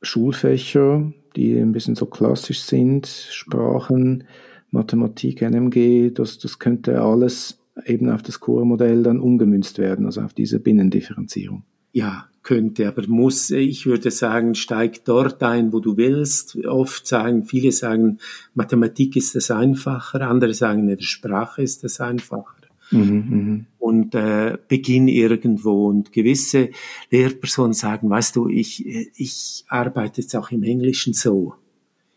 [SPEAKER 1] Schulfächer, die ein bisschen so klassisch sind, Sprachen, Mathematik, NMG, das, das könnte alles eben auf das Core-Modell dann umgemünzt werden, also auf diese Binnendifferenzierung.
[SPEAKER 2] Ja, könnte, aber muss, ich würde sagen, steig dort ein, wo du willst. Oft sagen, viele sagen, Mathematik ist es einfacher, andere sagen, in der Sprache ist es einfacher. Mhm, mhm, und äh, beginn irgendwo. Und gewisse Lehrpersonen sagen, weißt du, ich, ich arbeite jetzt auch im Englischen so.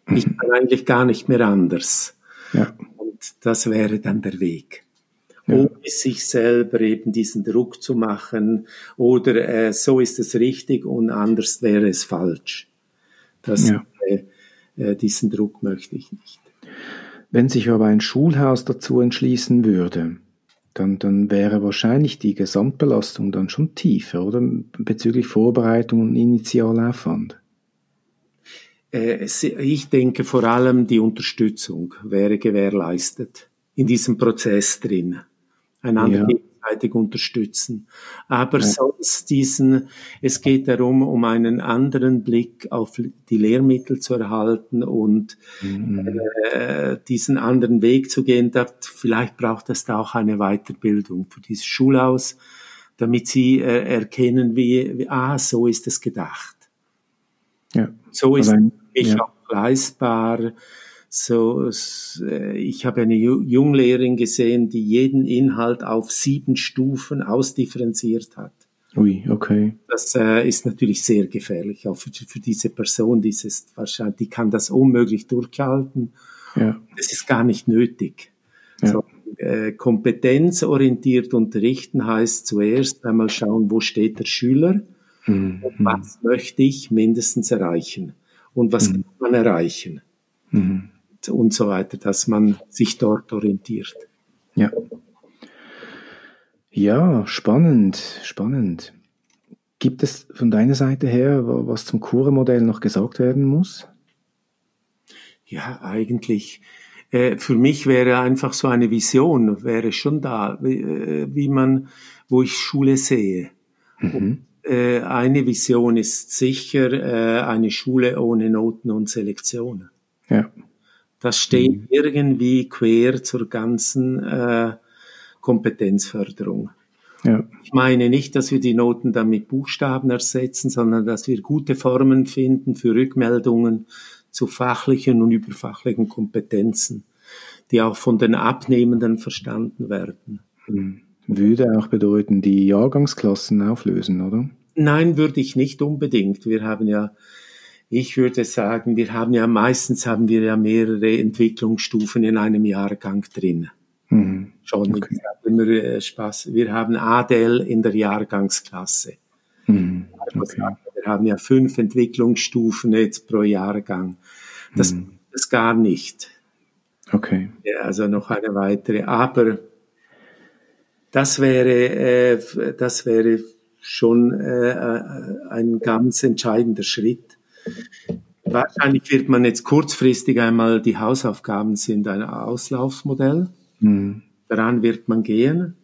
[SPEAKER 2] Mhm. Ich kann eigentlich gar nicht mehr anders. Ja. Und das wäre dann der Weg ja. um sich selber eben diesen Druck zu machen oder äh, so ist es richtig und anders wäre es falsch. Das, ja. äh, äh, diesen Druck möchte ich nicht.
[SPEAKER 1] Wenn sich aber ein Schulhaus dazu entschließen würde, dann, dann wäre wahrscheinlich die Gesamtbelastung dann schon tiefer, oder? Bezüglich Vorbereitung und Initialaufwand.
[SPEAKER 2] Äh, ich denke vor allem die Unterstützung wäre gewährleistet in diesem Prozess drin einander ja. Gegenseitig unterstützen. Aber ja. sonst diesen, es geht darum, um einen anderen Blick auf die Lehrmittel zu erhalten und mhm. äh, diesen anderen Weg zu gehen. Da, vielleicht braucht es da auch eine Weiterbildung für dieses Schulhaus, damit sie äh, erkennen, wie, wie, ah, so ist es gedacht. Ja. So ist es für mich ja. auch leistbar so, äh, ich habe eine Junglehrerin gesehen, die jeden Inhalt auf sieben Stufen ausdifferenziert hat.
[SPEAKER 1] Ui, okay.
[SPEAKER 2] Das äh, ist natürlich sehr gefährlich, auch für, für diese Person, die ist wahrscheinlich, die kann das unmöglich durchhalten. Ja. Das ist gar nicht nötig. Ja. So, äh, kompetenzorientiert unterrichten heißt zuerst einmal schauen, wo steht der Schüler mhm. und was möchte ich mindestens erreichen und was mhm. kann man erreichen. Mhm und so weiter, dass man sich dort orientiert.
[SPEAKER 1] Ja. Ja, spannend, spannend. Gibt es von deiner Seite her, was zum Kura-Modell noch gesagt werden muss?
[SPEAKER 2] Ja, eigentlich. Äh, für mich wäre einfach so eine Vision, wäre schon da, wie, äh, wie man, wo ich Schule sehe. Mhm. Und, äh, eine Vision ist sicher äh, eine Schule ohne Noten und Selektionen. Ja. Das steht mhm. irgendwie quer zur ganzen äh, Kompetenzförderung. Ja. Ich meine nicht, dass wir die Noten dann mit Buchstaben ersetzen, sondern dass wir gute Formen finden für Rückmeldungen zu fachlichen und überfachlichen Kompetenzen, die auch von den Abnehmenden verstanden werden.
[SPEAKER 1] Mhm. Würde auch bedeuten, die Jahrgangsklassen auflösen, oder?
[SPEAKER 2] Nein, würde ich nicht unbedingt. Wir haben ja ich würde sagen, wir haben ja meistens haben wir ja mehrere Entwicklungsstufen in einem Jahrgang drin. Mhm. Schon okay. immer äh, Spaß. Wir haben ADL in der Jahrgangsklasse. Mhm. Okay. Wir haben ja fünf Entwicklungsstufen jetzt pro Jahrgang. Das mhm. ist gar nicht.
[SPEAKER 1] Okay.
[SPEAKER 2] Ja, also noch eine weitere. Aber das wäre, äh, das wäre schon äh, äh ein ganz entscheidender Schritt Wahrscheinlich wird man jetzt kurzfristig einmal, die Hausaufgaben sind ein Auslaufsmodell. Mhm. Daran wird man gehen.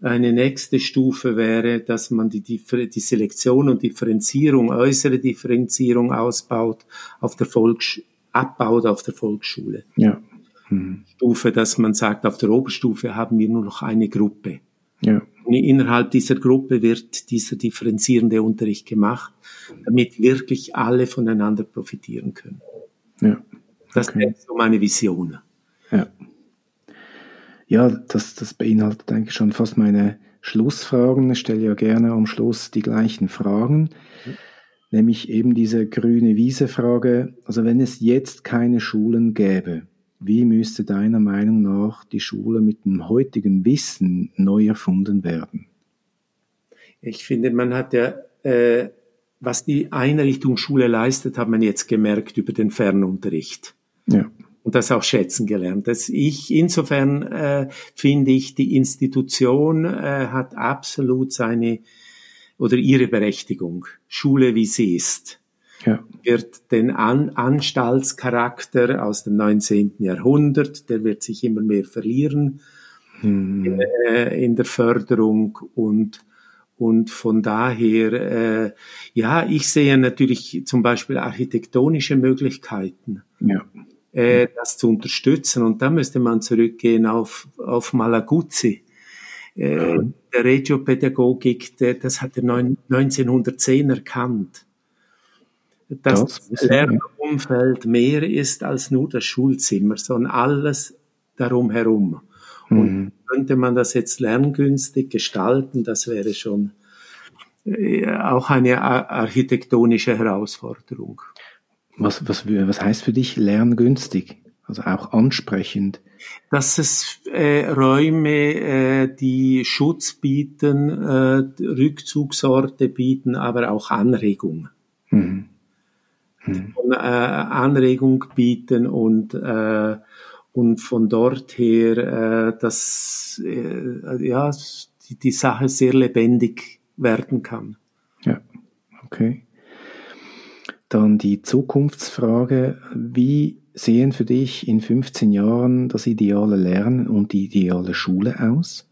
[SPEAKER 2] Eine nächste Stufe wäre, dass man die, die Selektion und Differenzierung, äußere Differenzierung ausbaut, auf der Volks abbaut auf der Volksschule. Ja. Mhm. Stufe, dass man sagt, auf der Oberstufe haben wir nur noch eine Gruppe. Ja. Innerhalb dieser Gruppe wird dieser differenzierende Unterricht gemacht, damit wirklich alle voneinander profitieren können. Ja. Das ist so meine Vision.
[SPEAKER 1] Ja. Ja, das, das beinhaltet eigentlich schon fast meine Schlussfragen. Ich stelle ja gerne am Schluss die gleichen Fragen, mhm. nämlich eben diese grüne Wiese-Frage. Also wenn es jetzt keine Schulen gäbe, wie müsste deiner Meinung nach die Schule mit dem heutigen Wissen neu erfunden werden?
[SPEAKER 2] Ich finde, man hat ja, äh, was die Einrichtung Schule leistet, hat man jetzt gemerkt über den Fernunterricht. Ja. Und das auch schätzen gelernt. Das ich, insofern äh, finde ich, die Institution äh, hat absolut seine oder ihre Berechtigung. Schule, wie sie ist ja. wird den An Anstaltscharakter aus dem 19. Jahrhundert, der wird sich immer mehr verlieren hm. äh, in der Förderung und und von daher, äh, ja, ich sehe natürlich zum Beispiel architektonische Möglichkeiten, ja. äh, das zu unterstützen. Und da müsste man zurückgehen auf, auf Malaguzzi Äh, der Regiopädagogik, der, das hat er 1910 erkannt. Dass das, Lernumfeld mehr ist als nur das Schulzimmer, sondern alles darum herum. Und mhm. könnte man das jetzt lerngünstig gestalten, das wäre schon äh, auch eine architektonische Herausforderung.
[SPEAKER 1] Was, was, was heißt für dich lerngünstig? Also auch ansprechend?
[SPEAKER 2] Dass es äh, Räume, äh, die Schutz bieten, äh, Rückzugsorte bieten, aber auch Anregung. Mhm. Mhm. Und, äh, Anregung bieten und äh, und von dort her, äh, dass äh, ja die, die Sache sehr lebendig werden kann.
[SPEAKER 1] Ja, okay. Dann die Zukunftsfrage. Wie sehen für dich in 15 Jahren das ideale Lernen und die ideale Schule aus?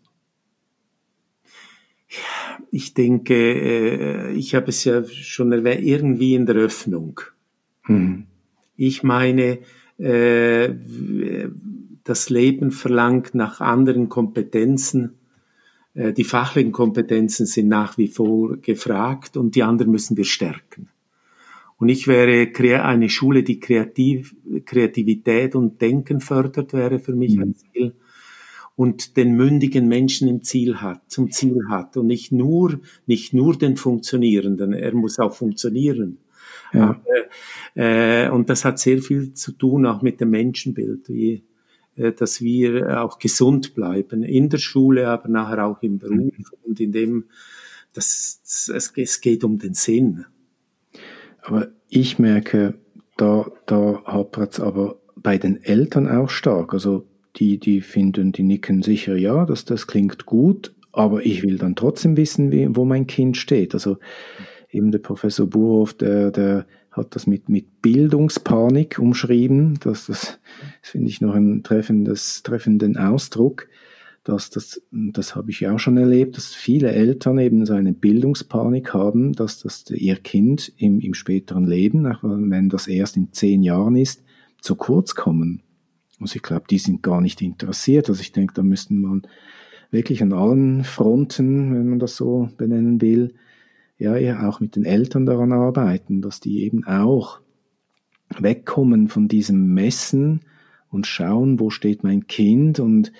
[SPEAKER 2] Ich denke, äh, ich habe es ja schon erwähnt, irgendwie in der Öffnung. Mhm. Ich meine, äh, das Leben verlangt nach anderen Kompetenzen. Äh, die fachlichen Kompetenzen sind nach wie vor gefragt und die anderen müssen wir stärken. Und ich wäre eine Schule, die Kreativ, Kreativität und Denken fördert, wäre für mich mhm. ein Ziel. Und den mündigen Menschen im Ziel hat, zum Ziel hat. Und nicht nur, nicht nur den Funktionierenden. Er muss auch funktionieren. Ja. Äh, und das hat sehr viel zu tun auch mit dem Menschenbild, wie, äh, dass wir auch gesund bleiben in der Schule, aber nachher auch im Beruf mhm. und in dem, das, es, es geht um den Sinn.
[SPEAKER 1] Aber ich merke, da, da hapert es aber bei den Eltern auch stark. Also die, die finden, die nicken sicher, ja, dass das klingt gut, aber ich will dann trotzdem wissen, wie, wo mein Kind steht. Also eben der Professor Burhoff, der, der hat das mit, mit Bildungspanik umschrieben. Das, das, das finde ich noch einen treffenden Ausdruck. Dass das, das habe ich auch schon erlebt, dass viele Eltern eben so eine Bildungspanik haben, dass das ihr Kind im, im späteren Leben, auch wenn das erst in zehn Jahren ist, zu kurz kommen. Also ich glaube, die sind gar nicht interessiert. Also ich denke, da müssten man wirklich an allen Fronten, wenn man das so benennen will, ja, ja auch mit den Eltern daran arbeiten, dass die eben auch wegkommen von diesem Messen und schauen, wo steht mein Kind und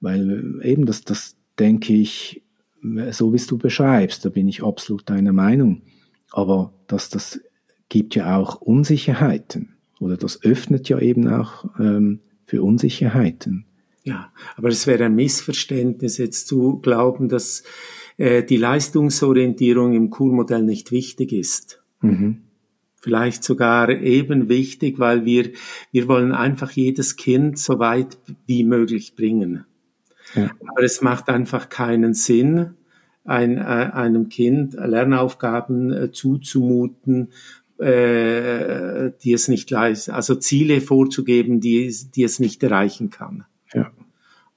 [SPEAKER 1] weil eben das, das denke ich, so wie du beschreibst, da bin ich absolut deiner Meinung. Aber dass das gibt ja auch Unsicherheiten oder das öffnet ja eben auch ähm, für Unsicherheiten.
[SPEAKER 2] Ja, aber es wäre ein Missverständnis jetzt zu glauben, dass äh, die Leistungsorientierung im Kurmodell nicht wichtig ist. Mhm. Vielleicht sogar eben wichtig, weil wir, wir wollen einfach jedes Kind so weit wie möglich bringen. Ja. Aber es macht einfach keinen Sinn, ein, äh, einem Kind Lernaufgaben äh, zuzumuten, äh, die es nicht leistet, also Ziele vorzugeben, die, die es nicht erreichen kann. Ja.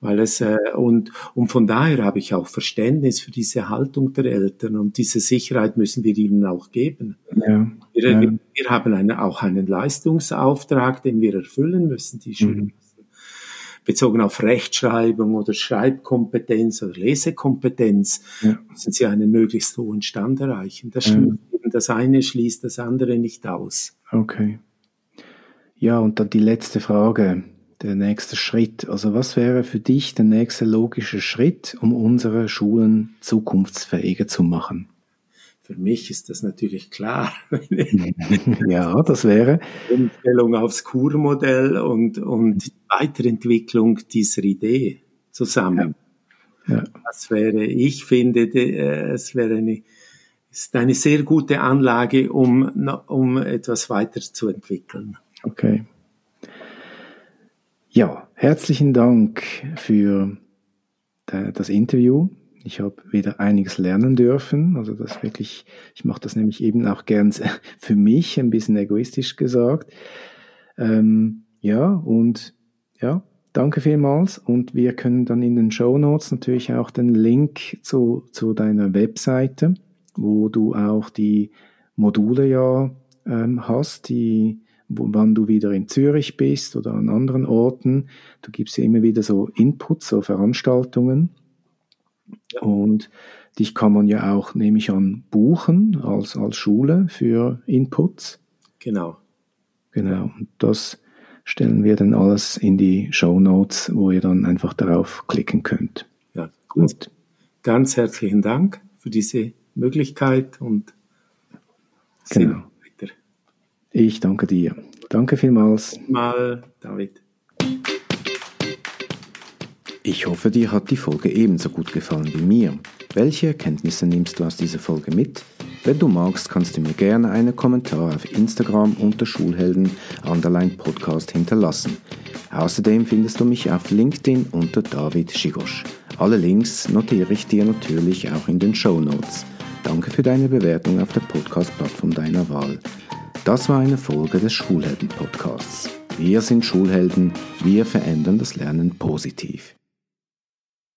[SPEAKER 2] Weil es, äh, und, und von daher habe ich auch Verständnis für diese Haltung der Eltern und diese Sicherheit müssen wir ihnen auch geben. Ja, wir, ja. wir, haben eine, auch einen Leistungsauftrag, den wir erfüllen müssen, die Schüler. Mhm. Bezogen auf Rechtschreibung oder Schreibkompetenz oder Lesekompetenz ja. müssen sie einen möglichst hohen Stand erreichen. Das, ja. das eine schließt das andere nicht aus.
[SPEAKER 1] Okay. Ja, und dann die letzte Frage der nächste Schritt? Also was wäre für dich der nächste logische Schritt, um unsere Schulen zukunftsfähiger zu machen?
[SPEAKER 2] Für mich ist das natürlich klar.
[SPEAKER 1] ja, das wäre.
[SPEAKER 2] Umstellung aufs Kurmodell und, und Weiterentwicklung dieser Idee zusammen. Ja. Ja. Das wäre, ich finde, äh, es wäre eine, ist eine sehr gute Anlage, um, um etwas weiterzuentwickeln.
[SPEAKER 1] Okay. Ja, herzlichen Dank für das Interview. Ich habe wieder einiges lernen dürfen. Also das wirklich, ich mache das nämlich eben auch gern für mich, ein bisschen egoistisch gesagt. Ähm, ja, und ja, danke vielmals. Und wir können dann in den Show Notes natürlich auch den Link zu, zu deiner Webseite, wo du auch die Module ja ähm, hast, die wann du wieder in Zürich bist oder an anderen Orten. Du gibst ja immer wieder so Inputs, so Veranstaltungen. Und dich kann man ja auch, nehme ich an, buchen als, als Schule für Inputs.
[SPEAKER 2] Genau.
[SPEAKER 1] Genau. Und das stellen wir dann alles in die Show Notes, wo ihr dann einfach darauf klicken könnt.
[SPEAKER 2] Ja, gut. Ganz herzlichen Dank für diese Möglichkeit und
[SPEAKER 1] genau. Ich danke dir. Danke vielmals.
[SPEAKER 2] Mal, David.
[SPEAKER 1] Ich hoffe, dir hat die Folge ebenso gut gefallen wie mir. Welche Erkenntnisse nimmst du aus dieser Folge mit? Wenn du magst, kannst du mir gerne einen Kommentar auf Instagram unter Schulhelden Underline Podcast hinterlassen. Außerdem findest du mich auf LinkedIn unter David Schigosch. Alle Links notiere ich dir natürlich auch in den Show Notes. Danke für deine Bewertung auf der Podcast-Plattform deiner Wahl. Das war eine Folge des Schulhelden-Podcasts. Wir sind Schulhelden, wir verändern das Lernen positiv.